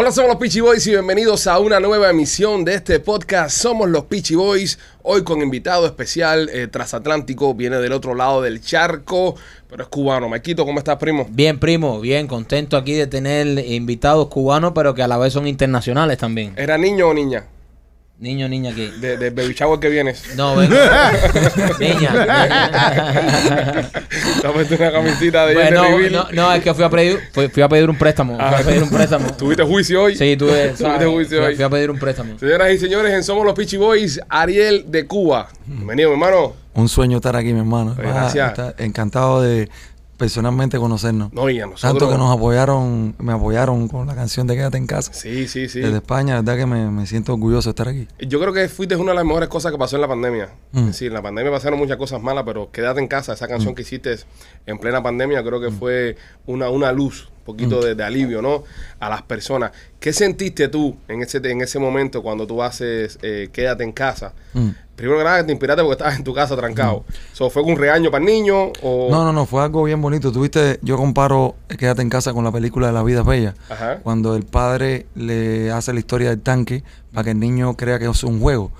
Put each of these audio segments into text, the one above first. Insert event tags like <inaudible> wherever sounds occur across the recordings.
Hola, somos los Peachy Boys y bienvenidos a una nueva emisión de este podcast. Somos los Peachy Boys, hoy con invitado especial eh, transatlántico, viene del otro lado del charco, pero es cubano. Maquito, ¿cómo estás, primo? Bien, primo, bien, contento aquí de tener invitados cubanos, pero que a la vez son internacionales también. ¿Era niño o niña? Niño, niña aquí. De, de Baby Shower que vienes. No, vengo. <laughs> niña. Te puesto una camisita de Bueno, no, no, no, es que fui a pedir, fui, fui a pedir un préstamo. Fui a pedir un préstamo. ¿Tuviste juicio hoy? Sí, tuve. ¿Tuviste juicio fui, hoy? fui a pedir un préstamo. Señoras y señores, en Somos los Peachy Boys, Ariel de Cuba. Bienvenido, mi hermano. Un sueño estar aquí, mi hermano. Ah, gracias. está- encantado de personalmente conocernos. No, y a nosotros. Tanto que nos apoyaron, me apoyaron con la canción de Quédate en casa. Sí, sí, sí. Desde España, la verdad que me, me siento orgulloso de estar aquí. Yo creo que fuiste una de las mejores cosas que pasó en la pandemia. Mm. Es decir, en la pandemia pasaron muchas cosas malas, pero quédate en casa, esa Mm. canción que hiciste en plena pandemia, creo que fue una, una luz, un Mm. poquito de, de alivio, ¿no? A las personas. ¿Qué sentiste tú en ese, en ese momento cuando tú haces eh, Quédate en casa? Mm. Primero que nada, te inspiraste porque estabas en tu casa trancado. So, ¿Fue un regaño para el niño o...? No, no, no, fue algo bien bonito. Tuviste, yo comparo eh, Quédate en casa con la película de La vida es bella. Ajá. Cuando el padre le hace la historia del tanque para que el niño crea que es un juego.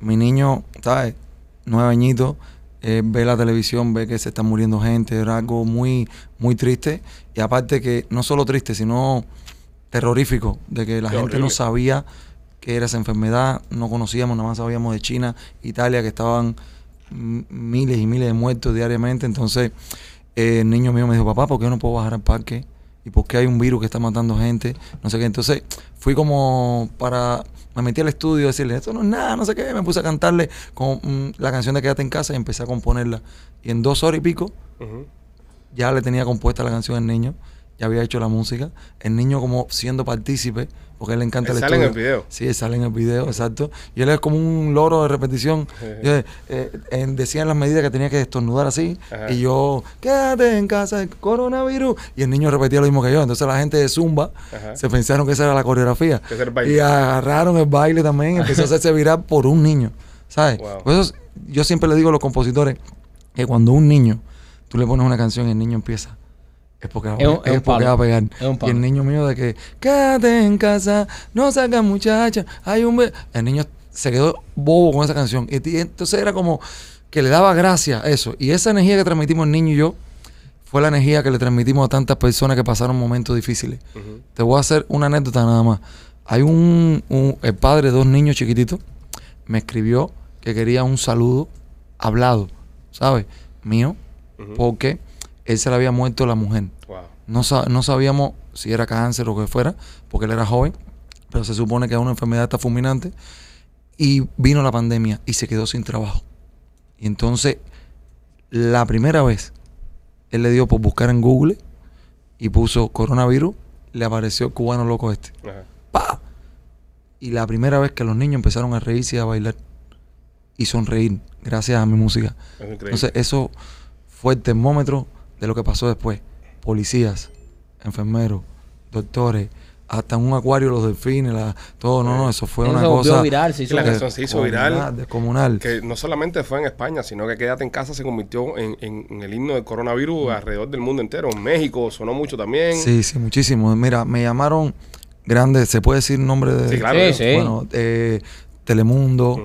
Mi niño, ¿sabes? Nueve añitos, eh, ve la televisión, ve que se está muriendo gente, era algo muy, muy triste. Y aparte que no solo triste, sino terrorífico, de que la Qué gente horrible. no sabía que era esa enfermedad, no conocíamos, nada más sabíamos de China, Italia, que estaban miles y miles de muertos diariamente. Entonces, eh, el niño mío me dijo, papá, ¿por qué no puedo bajar al parque? ¿Y por qué hay un virus que está matando gente? No sé qué. Entonces, fui como para... Me metí al estudio y decirle, esto no es nada, no sé qué. Me puse a cantarle con mm, la canción de Quédate en casa y empecé a componerla. Y en dos horas y pico, ya le tenía compuesta la canción al niño, ya había hecho la música. El niño como siendo partícipe, porque a él le encanta Él el sale en el video. Sí, él sale en el video, exacto. Y él es como un loro de repetición. Yo, eh, eh, decía en las medidas que tenía que estornudar así. Ajá. Y yo, quédate en casa, el coronavirus. Y el niño repetía lo mismo que yo. Entonces la gente de Zumba Ajá. se pensaron que esa era la coreografía. Era. Y agarraron el baile también. Empezó a hacerse viral por un niño. ¿Sabes? Wow. Por eso yo siempre le digo a los compositores que cuando un niño, tú le pones una canción y el niño empieza. Es porque, va, Es porque va a pegar. Es un y el niño mío de que, quédate en casa, no salgas muchacha, hay un... be-". El niño se quedó bobo con esa canción. Y, entonces era como que le daba gracia a eso. Y esa energía que transmitimos el niño y yo fue la energía que le transmitimos a tantas personas que pasaron momentos difíciles. Te voy a hacer una anécdota nada más. Hay un, un- el padre de dos niños chiquititos me escribió que quería un saludo hablado, ¿sabes? Mío, porque él se le había muerto la mujer. No, sa- no sabíamos si era cáncer o que fuera, porque él era joven, pero se supone que es una enfermedad esta fulminante. Y vino la pandemia y se quedó sin trabajo. Y entonces, la primera vez, él le dio por buscar en Google y puso coronavirus, le apareció el cubano loco este. Ajá. ¡Pa! Y la primera vez que los niños empezaron a reírse y a bailar y sonreír gracias a mi música. Es. Entonces eso fue el termómetro de lo que pasó después. Policías, enfermeros, doctores, hasta en un acuario los delfines, la- todo, no, no, eso fue Eso una cosa... viral, se hizo La de- canción se hizo viral. comunal, descomunal. que no solamente fue en España, sino que Quédate en casa se convirtió en, en- en el himno del coronavirus alrededor del mundo entero. En México sonó mucho también. Mm. Sí, sí, muchísimo. Mira, me llamaron grandes, ¿se puede decir nombre de...? Sí, claro. Sí, sí. Bueno, eh, Telemundo.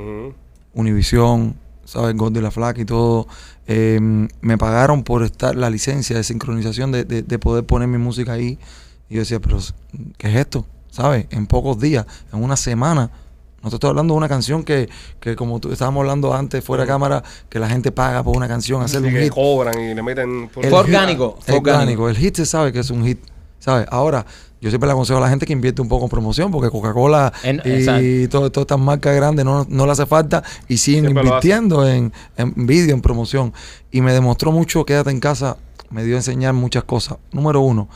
Univisión, ¿sabes? God de la Flaca y todo. Eh, me pagaron por estar la licencia de sincronización de, de- de poder poner mi música ahí. Y yo decía, pero ¿qué es esto? ¿Sabes? En pocos días, en una semana. No te estoy hablando de una canción que, que como tú estábamos hablando antes, fuera de cámara, que la gente paga por una canción, hacer Sí, un que hit. cobran y le meten... por- El Fue orgánico, fue orgánico. El hit se sabe que es un hit. ¿Sabes? Ahora, yo siempre le aconsejo a la gente que invierte un poco en promoción, porque Coca-Cola y todas estas marcas grandes no, no le hace falta y siguen Siempre invirtiendo en, en vídeo, en promoción. Y me demostró mucho, quédate en casa, me dio a enseñar muchas cosas. Número uno,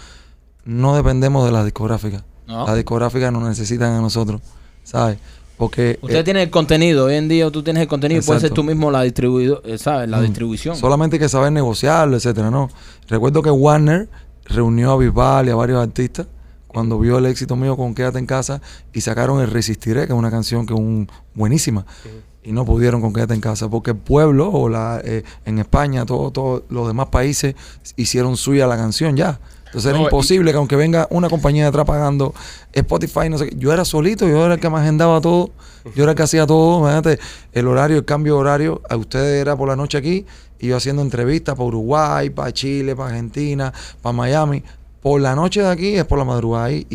no dependemos de la discográfica. No. Las discográficas nos necesitan a nosotros, ¿sabes? Porque Usted eh, tiene el contenido, hoy en día tú tienes el contenido y puedes ser tú mismo la distribuido, eh, ¿sabes? La Mm. distribución. Solamente hay que saber negociarlo, etcétera, ¿no? Recuerdo que Warner reunió a Bisbal y a varios artistas cuando vio el éxito mío con Quédate en casa y sacaron el Resistiré, que es una canción que es un, buenísima. Y no pudieron con Quédate en casa, porque el pueblo, o la, eh, en España, todos todo, los demás países hicieron suya la canción ya. Entonces era imposible que aunque venga una compañía de atrás pagando Spotify, no sé qué, yo era solito, yo era el que me agendaba todo, yo era el que hacía todo, imagínate, el horario, el cambio de horario, a ustedes era por la noche aquí, y yo haciendo entrevistas para Uruguay, para Chile, para Argentina, para Miami. Por la noche de aquí es por la madrugada y,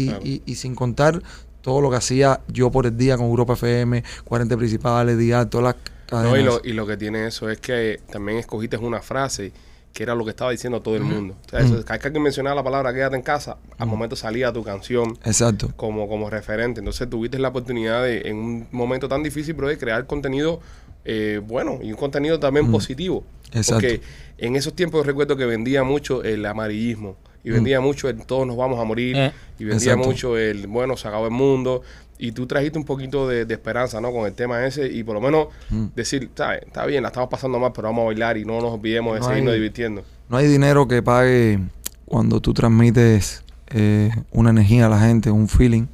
y, sin contar todo lo que hacía yo por el día con Europa FM, 40 principales, día, todas las cadenas. No, y, lo, y lo que tiene eso es que también escogiste una frase que era lo que estaba diciendo todo el mundo. O sea, eso, cada vez que mencionaba la palabra quédate en casa, al momento salía tu canción Exacto. Como, como referente. Entonces tuviste la oportunidad de, en un momento tan difícil, pero de crear contenido eh, bueno y un contenido también positivo. Porque en esos tiempos recuerdo que vendía mucho el amarillismo y vendía mucho el todos nos vamos a morir eh. y vendía mucho el bueno, se acabó el mundo y tú trajiste un poquito de, esperanza, ¿no? Con el tema ese y por lo menos decir, ¿sabes? Está bien, la estamos pasando mal, pero vamos a bailar y no nos olvidemos de seguirnos divirtiendo. No hay dinero que pague cuando tú transmites eh, una energía a la gente, un feeling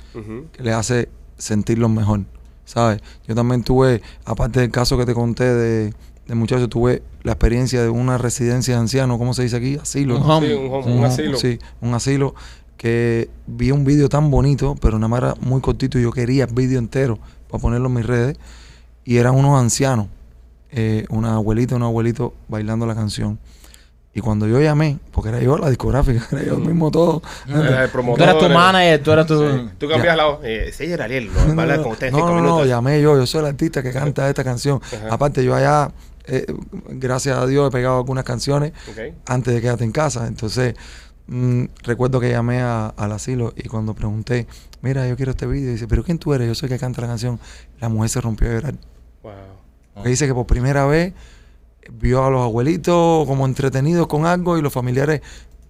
que le hace sentirlo mejor, ¿sabes? Yo también tuve, aparte del caso que te conté de de muchacho tuve la experiencia de una residencia de ancianos, ¿cómo se dice aquí? Asilo. Un, sí, un, asilo. Sí, un asilo que vi un vídeo tan bonito, pero nada más era muy cortito y yo quería el vídeo entero para ponerlo en mis redes. Y eran unos ancianos, eh, una abuelita y un abuelito bailando la canción. Y cuando yo llamé, porque era yo la discográfica, <laughs> era yo mismo todo. el promotor, tú eras tu manager, tú eras tu... Tú cambias la voz. Eh, sí, era Ariel, no, no, con no, no, no, llamé yo, yo soy el artista que canta esta canción. Aparte, yo allá eh, gracias a Dios he pegado algunas canciones antes de quedarte en casa. Entonces, mm, recuerdo que llamé al asilo y cuando pregunté, mira, yo quiero este vídeo, dice, pero ¿quién tú eres? Yo soy que canta la canción. La mujer se rompió a llorar. Dice que por primera vez vio a los abuelitos como entretenidos con algo y los familiares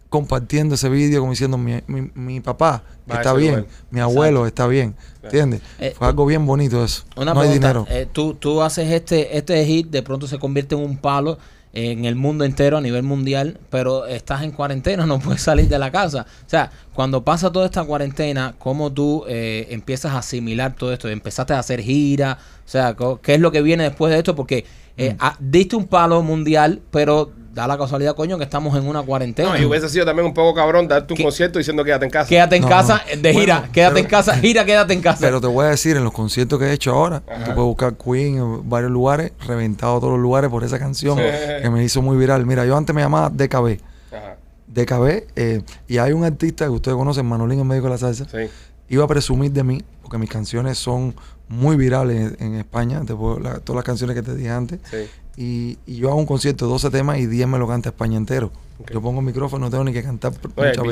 compartiendo ese vídeo como diciendo mi, mi, papá está bien, mi abuelo está bien, ¿entiendes? Eh, Fue algo bien bonito eso. no hay dinero. Eh, tú, tú haces este, este hit, de pronto se convierte en un palo en el mundo entero a nivel mundial, pero estás en cuarentena, <laughs> no puedes salir de la casa. O sea, cuando pasa toda esta cuarentena, ¿cómo tú eh, empiezas a asimilar todo esto? ¿Empezaste a hacer gira? O sea, ¿qué es lo que viene después de esto? Porque mm. ah, diste un palo mundial, pero da la casualidad, coño, que estamos en una cuarentena. No, y hubiese sido también un poco cabrón darte un concierto diciendo quédate en casa. Quédate en casa de gira, quédate en casa, gira, quédate en casa. Pero te voy a decir, en los conciertos que he hecho ahora, tú puedes buscar Queen en varios lugares, reventado todos los lugares por esa canción que me hizo muy viral. Mira, yo antes me llamaba DKB. Ajá. DKB, eh, y hay un artista que ustedes conocen, Manolín, en medio de la salsa. Sí. Iba a presumir de mí, porque mis canciones son muy virales en, España, todas las canciones que te dije antes. Sí. Y, yo hago un concierto de 12 temas y 10 me lo canta España entero. Yo pongo el micrófono, no tengo ni que cantar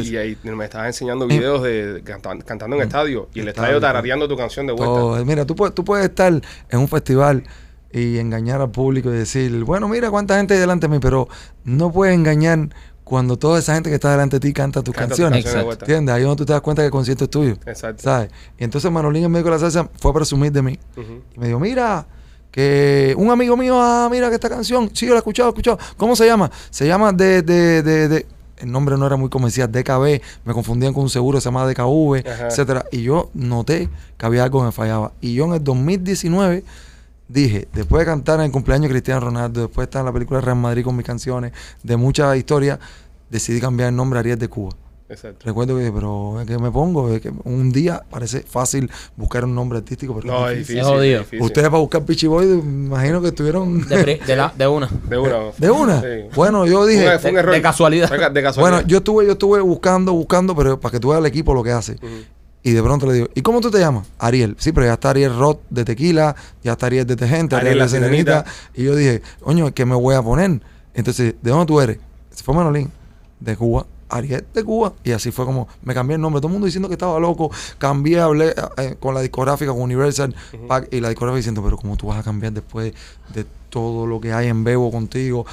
Y ahí me estabas enseñando videos de cantando en estadio y el estadio tarareando tu canción de vuelta. Mira, tú puedes, tú puedes estar en un festival y engañar al público y decir, bueno, mira cuánta gente hay delante de mí, pero no puedes engañar cuando toda esa gente que está delante de ti canta tus canciones. ¿Entiendes? Ahí donde tú te das cuenta que el concierto es tuyo. Exacto. ¿Sabes? Y entonces Manolín en medio de la salsa fue a presumir de mí. Y me dijo, mira, que un amigo mío, ah, mira que esta canción, sí, yo la he escuchado, he escuchado. ¿Cómo se llama? Se llama de, de, de, de el nombre no era muy comercial, DKB, me confundían con un seguro, se llama DKV, etcétera. Y yo noté que había algo que me fallaba. Y yo en el 2019 dije, después de cantar en el cumpleaños de Cristiano Ronaldo, después de estar en la película Real Madrid con mis canciones, de mucha historia, decidí cambiar el nombre a Ariel de Cuba. Recuerdo que, pero que me pongo, que un día parece fácil buscar un nombre artístico, pero no, es difícil. Ustedes para buscar Pichi Boy, imagino que estuvieron de, una. <laughs> De una. ¿De una? Bueno, yo dije. Fue un error. De, casualidad. Bueno, yo estuve, yo estuve buscando, buscando, pero para que tú veas el equipo lo que hace. Y de pronto le digo, ¿y cómo tú te llamas? Ariel. Sí, pero ya está Ariel Roth de Tequila, ya está Ariel de Tejente, Ariel, de Serenita. Y yo dije, coño, ¿qué me voy a poner? Entonces, ¿de dónde tú eres? Se fue Manolín, de Cuba. Ariel de Cuba. Y así fue como me cambié el nombre. Todo el mundo diciendo que estaba loco. Cambié, hablé eh, con la discográfica, con Universal, y la discográfica diciendo, pero ¿cómo tú vas a cambiar después de todo lo que hay en Bebo contigo?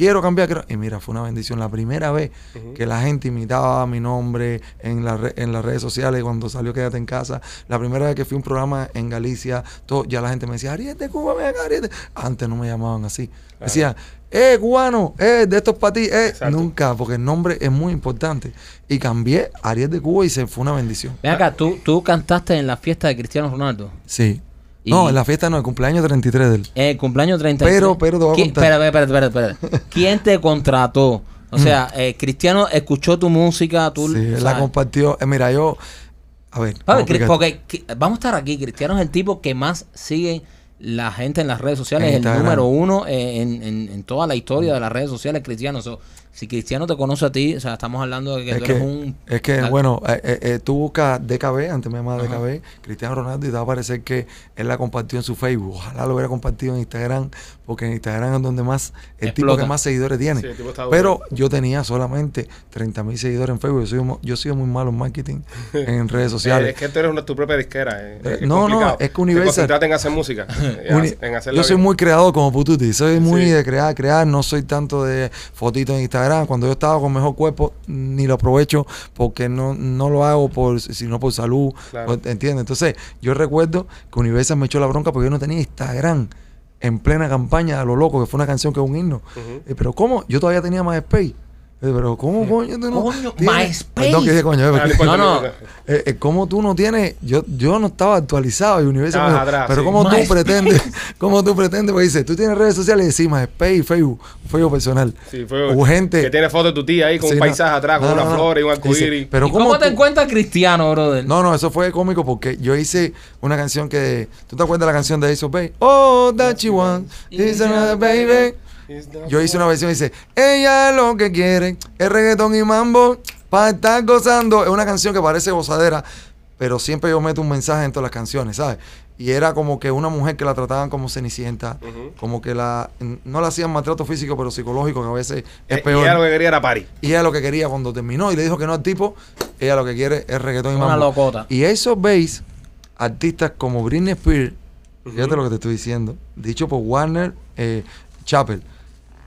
Quiero cambiar. quiero- Y mira, fue una bendición. La primera vez que la gente imitaba mi nombre en, la re- en las redes sociales cuando salió Quédate en casa. La primera vez que fui a un programa en Galicia, todo, ya la gente me decía, Ariel de Cuba, Ariel de-". Antes no me llamaban así. Decían, eh, cubano, eh, de estos para ti, eh. Exacto. Nunca, porque el nombre es muy importante. Y cambié Ariel de Cuba y se fue una bendición. Ven acá, ¿tú, tú cantaste en la fiesta de Cristiano Ronaldo. Sí. Y- No, en la fiesta no, el cumpleaños 33 de él. El cumpleaños 33. Pero- pero te voy a ¿Quién- contar. Espera, espera, espera, espera. <laughs> ¿Quién te contrató? O sea, eh, Cristiano escuchó tu música, tú... Sí, él la compartió. Eh, mira, yo. A ver. A porque vamos a estar aquí. Cristiano es el tipo que más sigue la gente en las redes sociales. Es el número uno eh, en, en- en toda la historia de las redes sociales Cristiano. So, si Cristiano te conoce a ti, o sea, estamos hablando de que es tú que, eres un... es que tal- bueno, eh, eh, eh, tú buscas DKB, antes me llamaba Ajá. DKB, Cristiano Ronaldo, y te va a parecer que él la compartió en su Facebook. Ojalá lo hubiera compartido en Instagram, porque en Instagram es donde más, el tipo que más seguidores tiene. Sí, Pero yo tenía solamente 30 mil seguidores en Facebook. Yo soy, yo soy muy malo en marketing <laughs> en redes Eh, sociales. es que tú eres una, tu propia disquera. eh, Eh, es no, no, es que Universal- Te en hacer música. <laughs> <laughs> eh, Uni- en hacerla yo soy bien. muy creador como Pututi, soy muy Sí. de crear, crear, no soy tanto de fotitos en Instagram. Cuando yo estaba con mejor cuerpo, ni lo aprovecho porque no, no lo hago por sino por salud, Claro. ¿entiendes? Entonces, yo recuerdo que Universal me echó la bronca porque yo no tenía Instagram en plena campaña a lo loco, que fue una canción que es un himno. Eh, pero ¿cómo? Yo todavía tenía MySpace. Pero ¿cómo coño tú no Coño, tienes- MySpace. Perdón coño, Ah, porque- no No, eh, eh, ¿Cómo tú no tienes? Yo, yo no estaba actualizado y Universal atrás, pero sí. ¿cómo tú pretendes? <laughs> ¿Cómo tú pretendes? Porque dice, tú tienes redes sociales y decís MySpace, Facebook, Facebook personal. Sí, fue o gente... que tiene foto de tu tía ahí con Sí, un no. paisaje atrás, con No, una no, flor y un Dice, arcoíris. Pero ¿Y ¿Cómo, ¿cómo te tú- encuentras Cristiano, brother? No, no, eso fue cómico porque yo hice una canción que... ¿Tú te acuerdas de la canción de Ace of Base? Oh, that she wants is another baby. Yo hice una versión y dice, ella es lo que quiere, es reggaetón y mambo, para estar gozando. Es una canción que parece gozadera, pero siempre yo meto un mensaje en todas las canciones, ¿sabes? Y era como que una mujer que la trataban como cenicienta, como que la no le hacían maltrato físico, pero psicológico, que a veces es Eh, peor. Y ella lo que quería era party. Y ella lo que quería cuando terminó y le dijo que no al tipo, ella lo que quiere es reggaetón y Una mambo. locota. Y eso veis artistas como Britney Spears, fíjate Ujú. lo que te estoy diciendo, dicho por Warner eh, Chappell,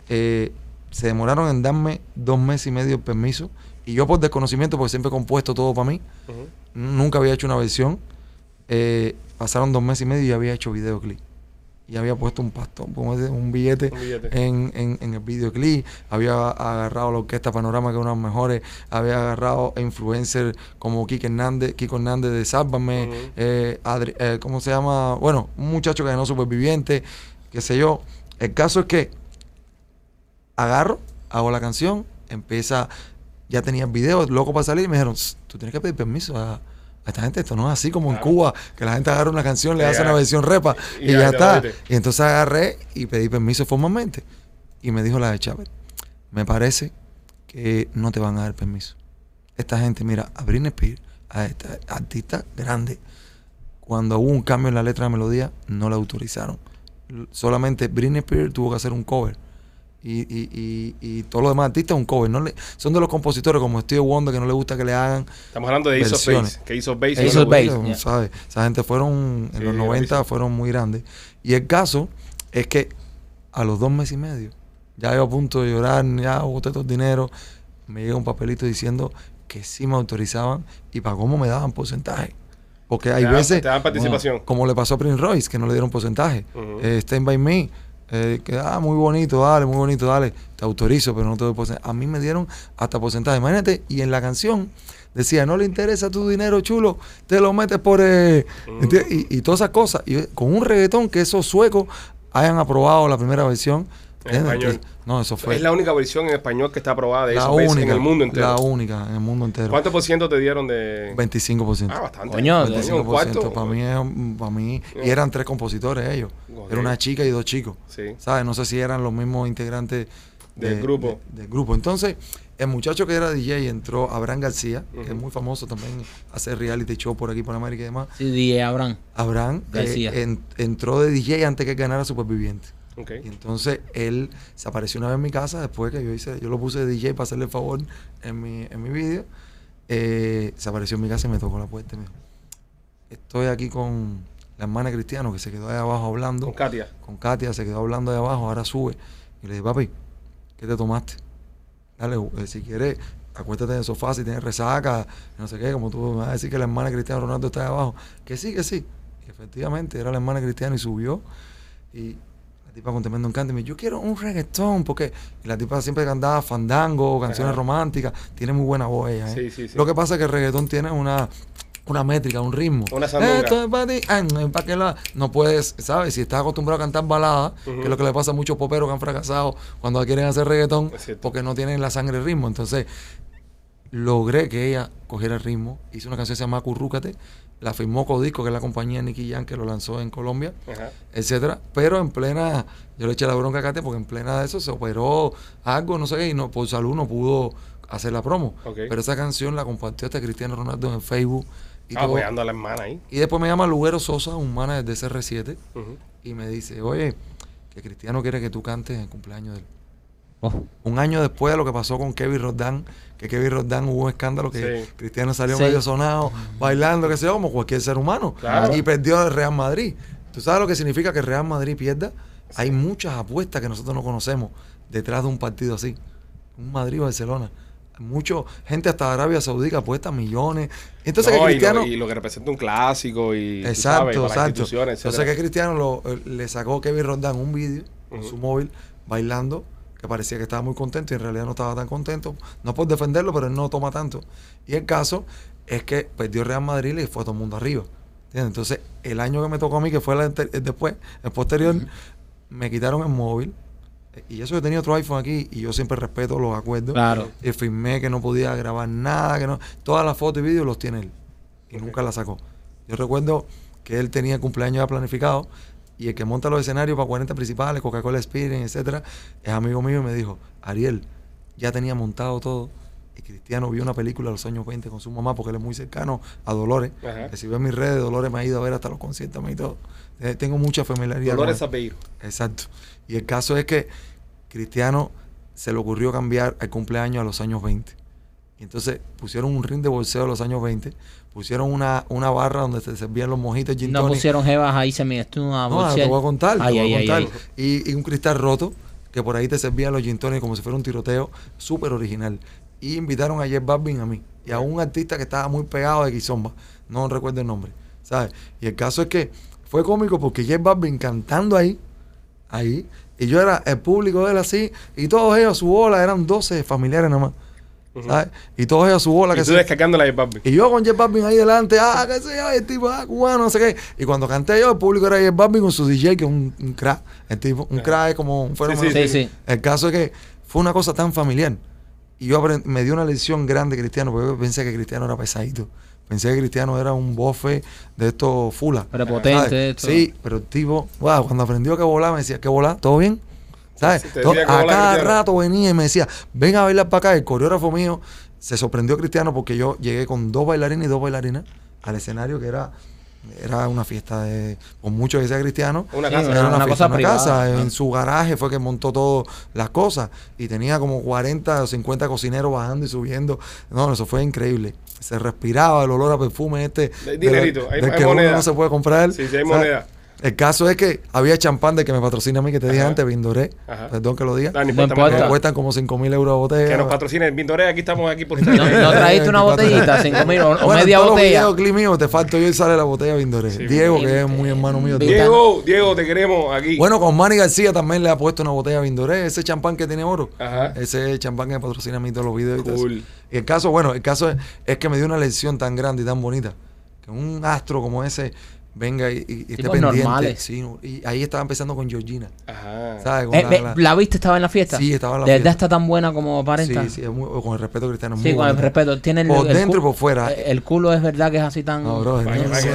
eh, se demoraron en darme dos meses y medio el permiso. Y yo por desconocimiento, porque siempre he compuesto todo para mí, nunca había hecho una versión. eh, pasaron dos meses y medio y había hecho videoclip. Y había puesto un pastón, como ese, un billete, Un billete. En, en, en el videoclip. Había agarrado la orquesta Panorama, que es una de las mejores. Había agarrado influencers como Kiko Hernández, Kiko Hernández de Sálvame. Eh, Adri- eh, ¿Cómo se llama? Bueno, un muchacho que ganó superviviente, qué sé yo. El caso es que agarro, hago la canción, empieza, ya tenía el video, loco para salir, y me dijeron, "Sss, tú tienes que pedir permiso a, a esta gente, esto no es así como en. Cuba, que la gente agarra una canción, le hace una versión repa Y y, ya está. Y entonces agarré y pedí permiso formalmente. Y me dijo la de Chávez, me parece que no te van a dar permiso. Esta gente, mira, a Britney Spears, a esta artista grande, cuando hubo un cambio en la letra de la melodía, no la autorizaron. Solamente Britney Spears tuvo que hacer un cover. Y, y, y, y todos los demás artistas un cover. No le, son de los compositores como Steve Wonder que no le gusta que le hagan. Estamos hablando de Ace of. Base. Que of Base. Ace no of le Base. gusta. Bueno, yeah. ¿sabes? Esa gente fueron, en Sí, los 90 buenísimo. fueron muy grandes. Y el caso es que a los dos meses y medio, ya yo a punto de llorar, ya boté todo el dinero, me llega un papelito diciendo que sí me autorizaban y para cómo me daban porcentaje. Porque hay Te dan- veces, Te dan participación. como le pasó a Prince Royce, que no le dieron porcentaje. Ujú. Eh, Stand by Me, eh, que ah, muy bonito, dale, muy bonito, dale, te autorizo, pero no te doy porcentaje. A mí me dieron hasta porcentaje. Imagínate, y en la canción decía, no le interesa tu dinero, chulo, te lo metes por... eh". ¿entiendes? y, y todas esas cosas. Y con un reggaetón que esos suecos hayan aprobado la primera versión. Español. No, eso fue Es la única versión en español que está aprobada de la Base única, en el mundo entero. La única en el mundo entero. ¿Cuánto por ciento te dieron de...? 25%. Ah, bastante. Coño, Coño, un 25%. cuarto. Para mí, para mí, y eran tres compositores ellos. Era una chica y dos chicos. Sí. ¿Sabes? No sé si eran los mismos integrantes Del grupo. de- del grupo. Entonces, el muchacho que era DJ entró, Abraham García, que es muy famoso también, hace reality show por aquí, por América y demás. Sí, DJ Abraham. Abraham eh, García. en- entró de DJ antes que ganara Superviviente. Y entonces él se apareció una vez en mi casa después que yo hice, yo lo puse de DJ para hacerle el favor en mi, en mi vídeo. Eh, se apareció en mi casa y me tocó la puerta y me dijo, estoy aquí con la hermana Cristiano que se quedó ahí abajo hablando Con Katia. con Katia, se quedó hablando de abajo, ahora sube. Y le dije, papi, ¿qué te tomaste? Dale, eh, si quieres, acuéstate en el sofá si tienes resaca, no sé qué, como tú me vas a decir que la hermana Cristiano Ronaldo está ahí abajo. Que sí, que sí. Y efectivamente, era la hermana Cristiano y subió. Y tipa con tremendo encanto y me dijo, yo quiero un reggaetón, porque la tipa siempre cantaba fandango, canciones Ajá. románticas, tiene muy buena voz ella. ¿eh? Sí, sí, sí. Lo que pasa es que el reggaetón tiene una, una métrica, un ritmo. Una. Esto es para ti, ah, no, pa' que la- No puedes, ¿sabes? Si estás acostumbrado a cantar baladas, que es lo que le pasa a muchos poperos que han fracasado cuando quieren hacer reggaetón, porque no tienen la sangre el ritmo. Entonces, logré que ella cogiera el ritmo. Hizo una canción que se llama Currúcate. La firmó Codisco, que es la compañía de Nicky Jam que lo lanzó en Colombia, Ajá. etcétera. Pero en plena, yo le eché la bronca a Kate porque en plena de eso se operó algo, no sé qué, y no, por salud no pudo hacer la promo. Pero esa canción la compartió hasta Cristiano Ronaldo en Facebook. Y, Ah, apoyando a la hermana ahí. y después me llama Lugero Sosa, un manager de CR7, Ujú. y me dice, oye, que Cristiano quiere que tú cantes en el cumpleaños de él. Oh, Un año después de lo que pasó con Kevin Roldán, que Kevin Roldán hubo un escándalo que Sí. Cristiano salió Sí. medio sonado, bailando, que sé yo, como cualquier ser humano. Claro. Y perdió el Real Madrid. ¿Tú sabes lo que significa que el Real Madrid pierda? Hay muchas apuestas que nosotros no conocemos detrás de un partido así. Un Madrid-Barcelona. Mucho gente hasta Arabia Saudita apuesta millones. Entonces No, que y, Cristiano... lo, y lo que representa un clásico y Exacto, sabes, exacto. instituciones, Entonces que Cristiano lo- eh, le sacó Kevin Roldán un vídeo en Ujú. su móvil bailando, que parecía que estaba muy contento y en realidad no estaba tan contento. No por defenderlo, pero él no toma tanto. Y el caso es que perdió Real Madrid y fue todo el mundo arriba. ¿Entiendes? Entonces, el año que me tocó a mí, que fue el, después, el posterior, me quitaron el móvil. Y eso que tenía otro iPhone aquí y yo siempre respeto los acuerdos. Claro. Y firmé que no podía grabar nada, que no. Todas las fotos y vídeos los tiene él. Y nunca las sacó. Yo recuerdo que él tenía el cumpleaños ya planificado y el que monta los escenarios para 40 principales, Coca-Cola Experience, etcétera, es amigo mío y me dijo, Ariel, ya tenía montado todo. Y Cristiano vio una película de los años 20 con su mamá porque él es muy cercano a Dolores. Ajá. Que si ve mis redes, Dolores me ha ido a ver hasta los conciertos y todo. Eh, Tengo mucha familiaridad. Dolores él. apellido. Exacto. Y el caso es que Cristiano se le ocurrió cambiar el cumpleaños a los años 20. Y entonces pusieron un ring de bolseo a los años 20, pusieron una, una barra donde se servían los mojitos gin no pusieron jevas ahí semiestunas a No, ahora te voy a contar, te Ay, voy a ay, contar. ay. Y, y un cristal roto, que por ahí te servían los gin como si fuera un tiroteo, súper original. Y invitaron a Jeff Balvin a mí, y a un artista que estaba muy pegado de Kizomba, no recuerdo el nombre, ¿sabes? Y el caso es que fue cómico porque Jeff Balvin cantando ahí, ahí, y yo era el público de él así, y todos ellos su bola, eran 12 familiares nada más. ¿Sabes? Y todos ellos a su bola, Y que tú se- descargándola de papi. y yo con Jeff Balvin ahí delante, ah, qué sé yo, el tipo, ah, cubano, no sé qué. Y cuando canté yo, el público era Jeff Balvin con su DJ, que es un, un crack. El tipo, un crack es como un fenómeno. sí, Sí, sí. El caso es que fue una cosa tan familiar. Y yo aprend- me dio una lección grande Cristiano, porque yo pensé que Cristiano era pesadito. Pensé que Cristiano era un bofe de estos fula. Prepotente. Sí, pero el tipo, wow, cuando aprendió que volar, me decía, ¿qué volar? ¿Todo bien? ¿Sabes? Que a cada rato venía y me decía, ven a bailar para acá. El coreógrafo mío se sorprendió Cristiano porque yo llegué con dos bailarines y dos bailarinas al escenario que era, era una fiesta de, con mucho que sea cristiano. Una Sí, casa. Era una, una fiesta, cosa una privada. casa. En su garaje fue que montó todas las cosas. Y tenía como 40 o 50 cocineros bajando y subiendo. No, eso fue increíble. Se respiraba el olor a perfume este. De- dinerito, del- hay- del hay que uno moneda. no se puede comprar. Sí, sí, hay moneda. El caso es que había champán de que me patrocina a mí, que te dije Ajá. antes, Vindoré. Ajá. Perdón que lo diga. No, importa, importa. Que cuestan como 5 mil euros a botella. Que nos patrocine el Vindoré, aquí estamos aquí por ustedes. No, no trajiste una <laughs> botellita, cinco mil o, o Bueno, en media todos los botella. videos, clip mío, te falto yo y sale la botella Vindoré. Sí, Diego, bien. que es muy hermano mío. Diego, Diego, te queremos aquí. Bueno, con Manny García también le ha puesto una botella Vindoré, ese champán que tiene oro. Ajá. Ese champán que me patrocina a mí todos los videos y. Cool. Y el caso, bueno, el caso es, es que me dio una lección tan grande y tan bonita. Que un astro como ese venga y, y- esté pendiente. normales. Sí, y ahí estaba empezando con Georgina. Ajá. ¿Sabes? Con Eh, la- la- la, viste? ¿Estaba en la fiesta? Sí, estaba en la ¿De verdad fiesta. está tan buena como aparenta? Sí, sí, es muy- con el respeto cristiano. Sí, muy con el respeto. Tiene el, Por el dentro y por fuera. eh, El culo es verdad que es así tan... No, bro, Vaya, no, sí. no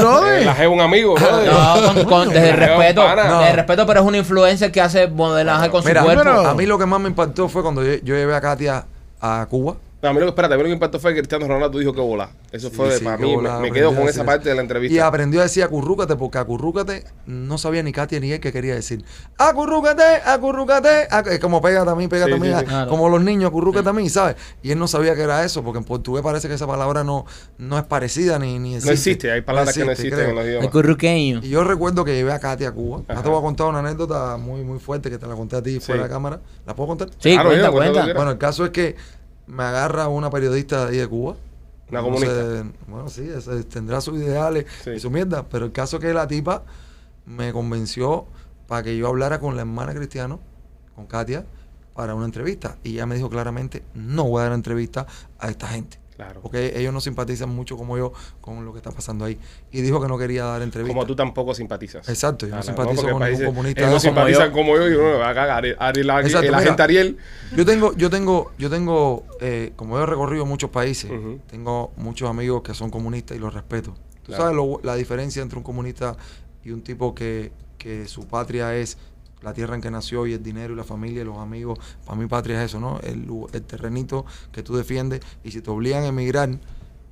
brother. La jeva un amigo, brother. No, con, con- desde <laughs> el respeto. Desde el respeto, pero es un influencer que hace modelaje con su cuerpo. a mí lo que más me impactó fue cuando yo, yo llevé a Katia a Cuba No, a mí lo que, espérate, a mí lo que impactó fue que Cristiano Ronaldo dijo que volá. Eso Sí, fue, sí, para que mí, volá, me, me quedo con esa parte de la Y entrevista. aprendió a decir acurrúcate, porque acurrúcate no sabía ni Katia ni él qué quería decir. Acurrúcate, acurrúcate. acu- Es como pégate a mí, pégate Sí, a mí. sí, sí. Claro. Como los niños, acurrúcate a mí, ¿sabes? Y él no sabía que era eso, porque en portugués parece que esa palabra no, no es parecida ni, ni existe. no existe, hay palabras que no existe, existen en creo. los El idiomas. curruqueño. Y yo recuerdo que llevé a Katia a Cuba. Ya Ajá. te voy a contar una anécdota muy, muy fuerte que te la conté a ti fuera de cámara. ¿La puedo contar? Sí, Claro, cuenta, cuenta que Bueno, el caso es que me agarra una periodista de ahí de Cuba. Una comunista. bueno, sí, ese tendrá sus ideales Sí. y su mierda. Pero el caso es que la tipa me convenció para que yo hablara con la hermana cristiano, con Katia, para una entrevista. Y ella me dijo claramente, no voy a dar entrevista a esta gente. Claro. Porque ellos no simpatizan mucho como yo con lo que está pasando ahí. Y dijo que no quería dar entrevista. Como tú tampoco simpatizas. Exacto, yo no Claro, simpatizo con ningún comunista. Ellos no simpatizan yo. como yo y uno me va a cagar. Ari- Ari- la- Exacto, el mira. agente Ariel. Yo tengo, yo tengo, yo tengo, eh, como he recorrido muchos países, tengo muchos amigos que son comunistas y los respeto. Tú Claro. sabes lo- la diferencia entre un comunista y un tipo que, que su patria es la tierra en que nació y el dinero y la familia y los amigos. Para mi patria es eso, ¿no? El, el terrenito que tú defiendes y si te obligan a emigrar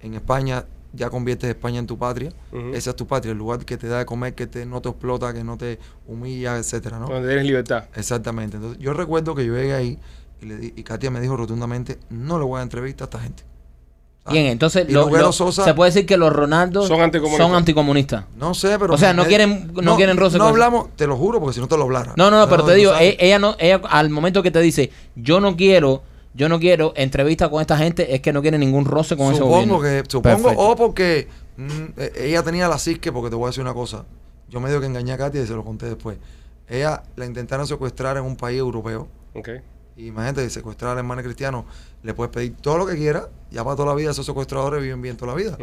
en España, ya conviertes España en tu patria. Esa es tu patria, el lugar que te da de comer, que te, no te explota, que no te humilla, etcétera, ¿no? Donde tienes libertad. Exactamente. Entonces, yo recuerdo que yo llegué ahí y, le di- y Katia me dijo rotundamente, no le voy a dar entrevista a esta gente. ¿Sabes? Bien, entonces Y lo- lo- Sosa- se puede decir que los Ronaldos Son anticomunistas. son anticomunistas. No sé, pero... O sea, no me- quieren- no quieren roce No con- hablamos, te lo juro, porque si no te lo hablara. No, no, no, pero te digo, sabes. e- ella no, ella al momento que te dice, yo no quiero, yo no quiero entrevista con esta gente, es que no quiere ningún roce con ese supongo gobierno. que, supongo, Perfecto. o porque mm, eh, ella tenía la cisque, porque te voy a decir una cosa. Yo medio que engañé a Katia y se lo conté después. Ella la intentaron secuestrar en un país europeo. Ok. Y imagínate, secuestrar al hermano cristiano, le puedes pedir todo lo que quiera, ya para toda la vida esos secuestradores viven bien toda la vida.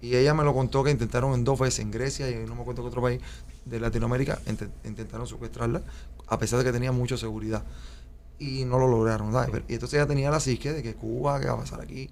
Y ella me lo contó que intentaron en dos veces en Grecia y no me acuerdo qué otro país de Latinoamérica, int- intentaron secuestrarla, a pesar de que tenía mucha seguridad. Y no lo lograron, Y entonces ella tenía la psique de que Cuba, ¿qué va a pasar aquí?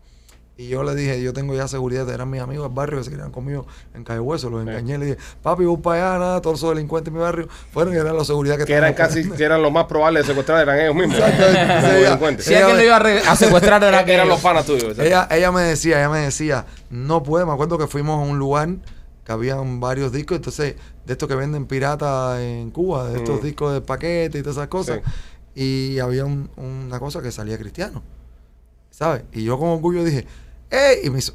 Y yo le dije, yo tengo ya seguridad, eran mis amigos del barrio que se quedaban conmigo en Calle Hueso, los Sí. engañé, le dije, papi, voy para allá, nada, todos esos delincuentes en mi barrio, fueron y eran la seguridad que Que eran casi, que eran los más probables de secuestrar, eran ellos mismos. Exactamente. Si alguien lo iba a, re- a secuestrar era <laughs> que eran los panas tuyos. Ella, ella me decía, ella me decía, no puede, me acuerdo que fuimos a un lugar que habían varios discos, entonces, de estos que venden piratas en Cuba, de estos Mm. discos de paquete y todas esas cosas, Sí. y había un- una cosa que salía cristiano, ¿sabes? Y yo con orgullo dije, ¡ey! Y me hizo,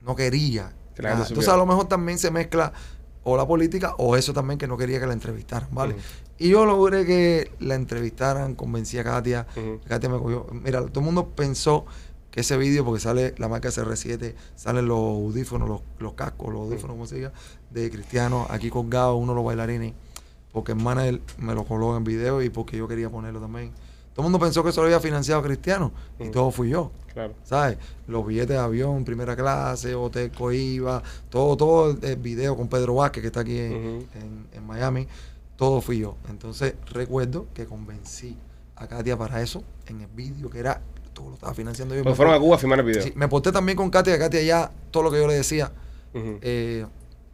no quería. Gente Entonces, a lo mejor también se mezcla o la política o eso también que no quería que la entrevistaran, ¿vale? Y yo logré que la entrevistaran, convencí a Katia. Katia me cogió. Mira, todo el mundo pensó que ese vídeo, porque sale la marca CR7, salen los audífonos, los, los cascos, los audífonos, como se diga, de Cristiano, aquí colgados, uno de los bailarines, porque el manager me lo coló en video y porque yo quería ponerlo también. Todo el mundo pensó que eso lo había financiado Cristiano, y Ujú. todo fui yo. Claro. ¿Sabes? Los billetes de avión, primera clase, hotel Coiba, todo, todo el video con Pedro Vázquez, que está aquí en, Ujú. en- en Miami, todo fui yo. Entonces recuerdo que convencí a Katia para eso en el vídeo, que era, todo lo estaba financiando yo. Pues Me fueron a Cuba a filmar el video. sí, me porté también con Katia, que Katia ya, todo lo que yo le decía, eh,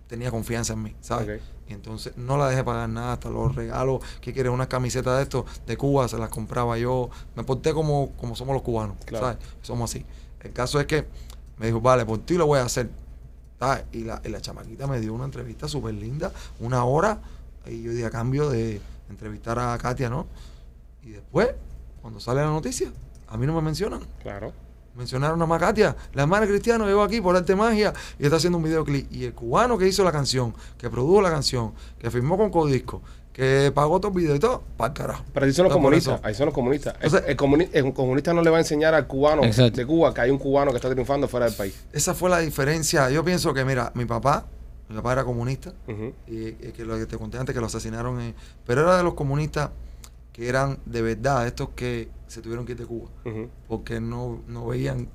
tenía confianza en mí, ¿sabes? Ok. Y entonces no la dejé pagar nada, hasta los regalos, que quieres? Unas camisetas de estos de Cuba, se las compraba yo. Me porté como, como somos los cubanos, Claro. ¿sabes? Somos así. El caso es que me dijo, vale, por ti lo voy a hacer. ¿sabes? Y la, y la chamaquita me dio una entrevista súper linda, una hora, y yo di a cambio de entrevistar a Katia, ¿no? Y después, cuando sale la noticia, a mí no me mencionan. Claro. Mencionaron a Macatia, la hermana Cristiano llegó aquí por arte magia y está haciendo un videoclip. Y el cubano que hizo la canción, que produjo la canción, que firmó con Codisco, que pagó todo el video y todo, para carajo. Pero ahí son los comunistas. Ahí son los comunistas. El- Entonces- el, comuni- el comunista no le va a enseñar al cubano Exacto. de Cuba que hay un cubano que está triunfando fuera del país. Esa fue la diferencia. Yo pienso que, mira, mi papá, mi papá era comunista, y, y que lo que te conté antes que lo asesinaron, en- pero era de los comunistas que eran de verdad, estos que se tuvieron que ir de Cuba, porque no, no veían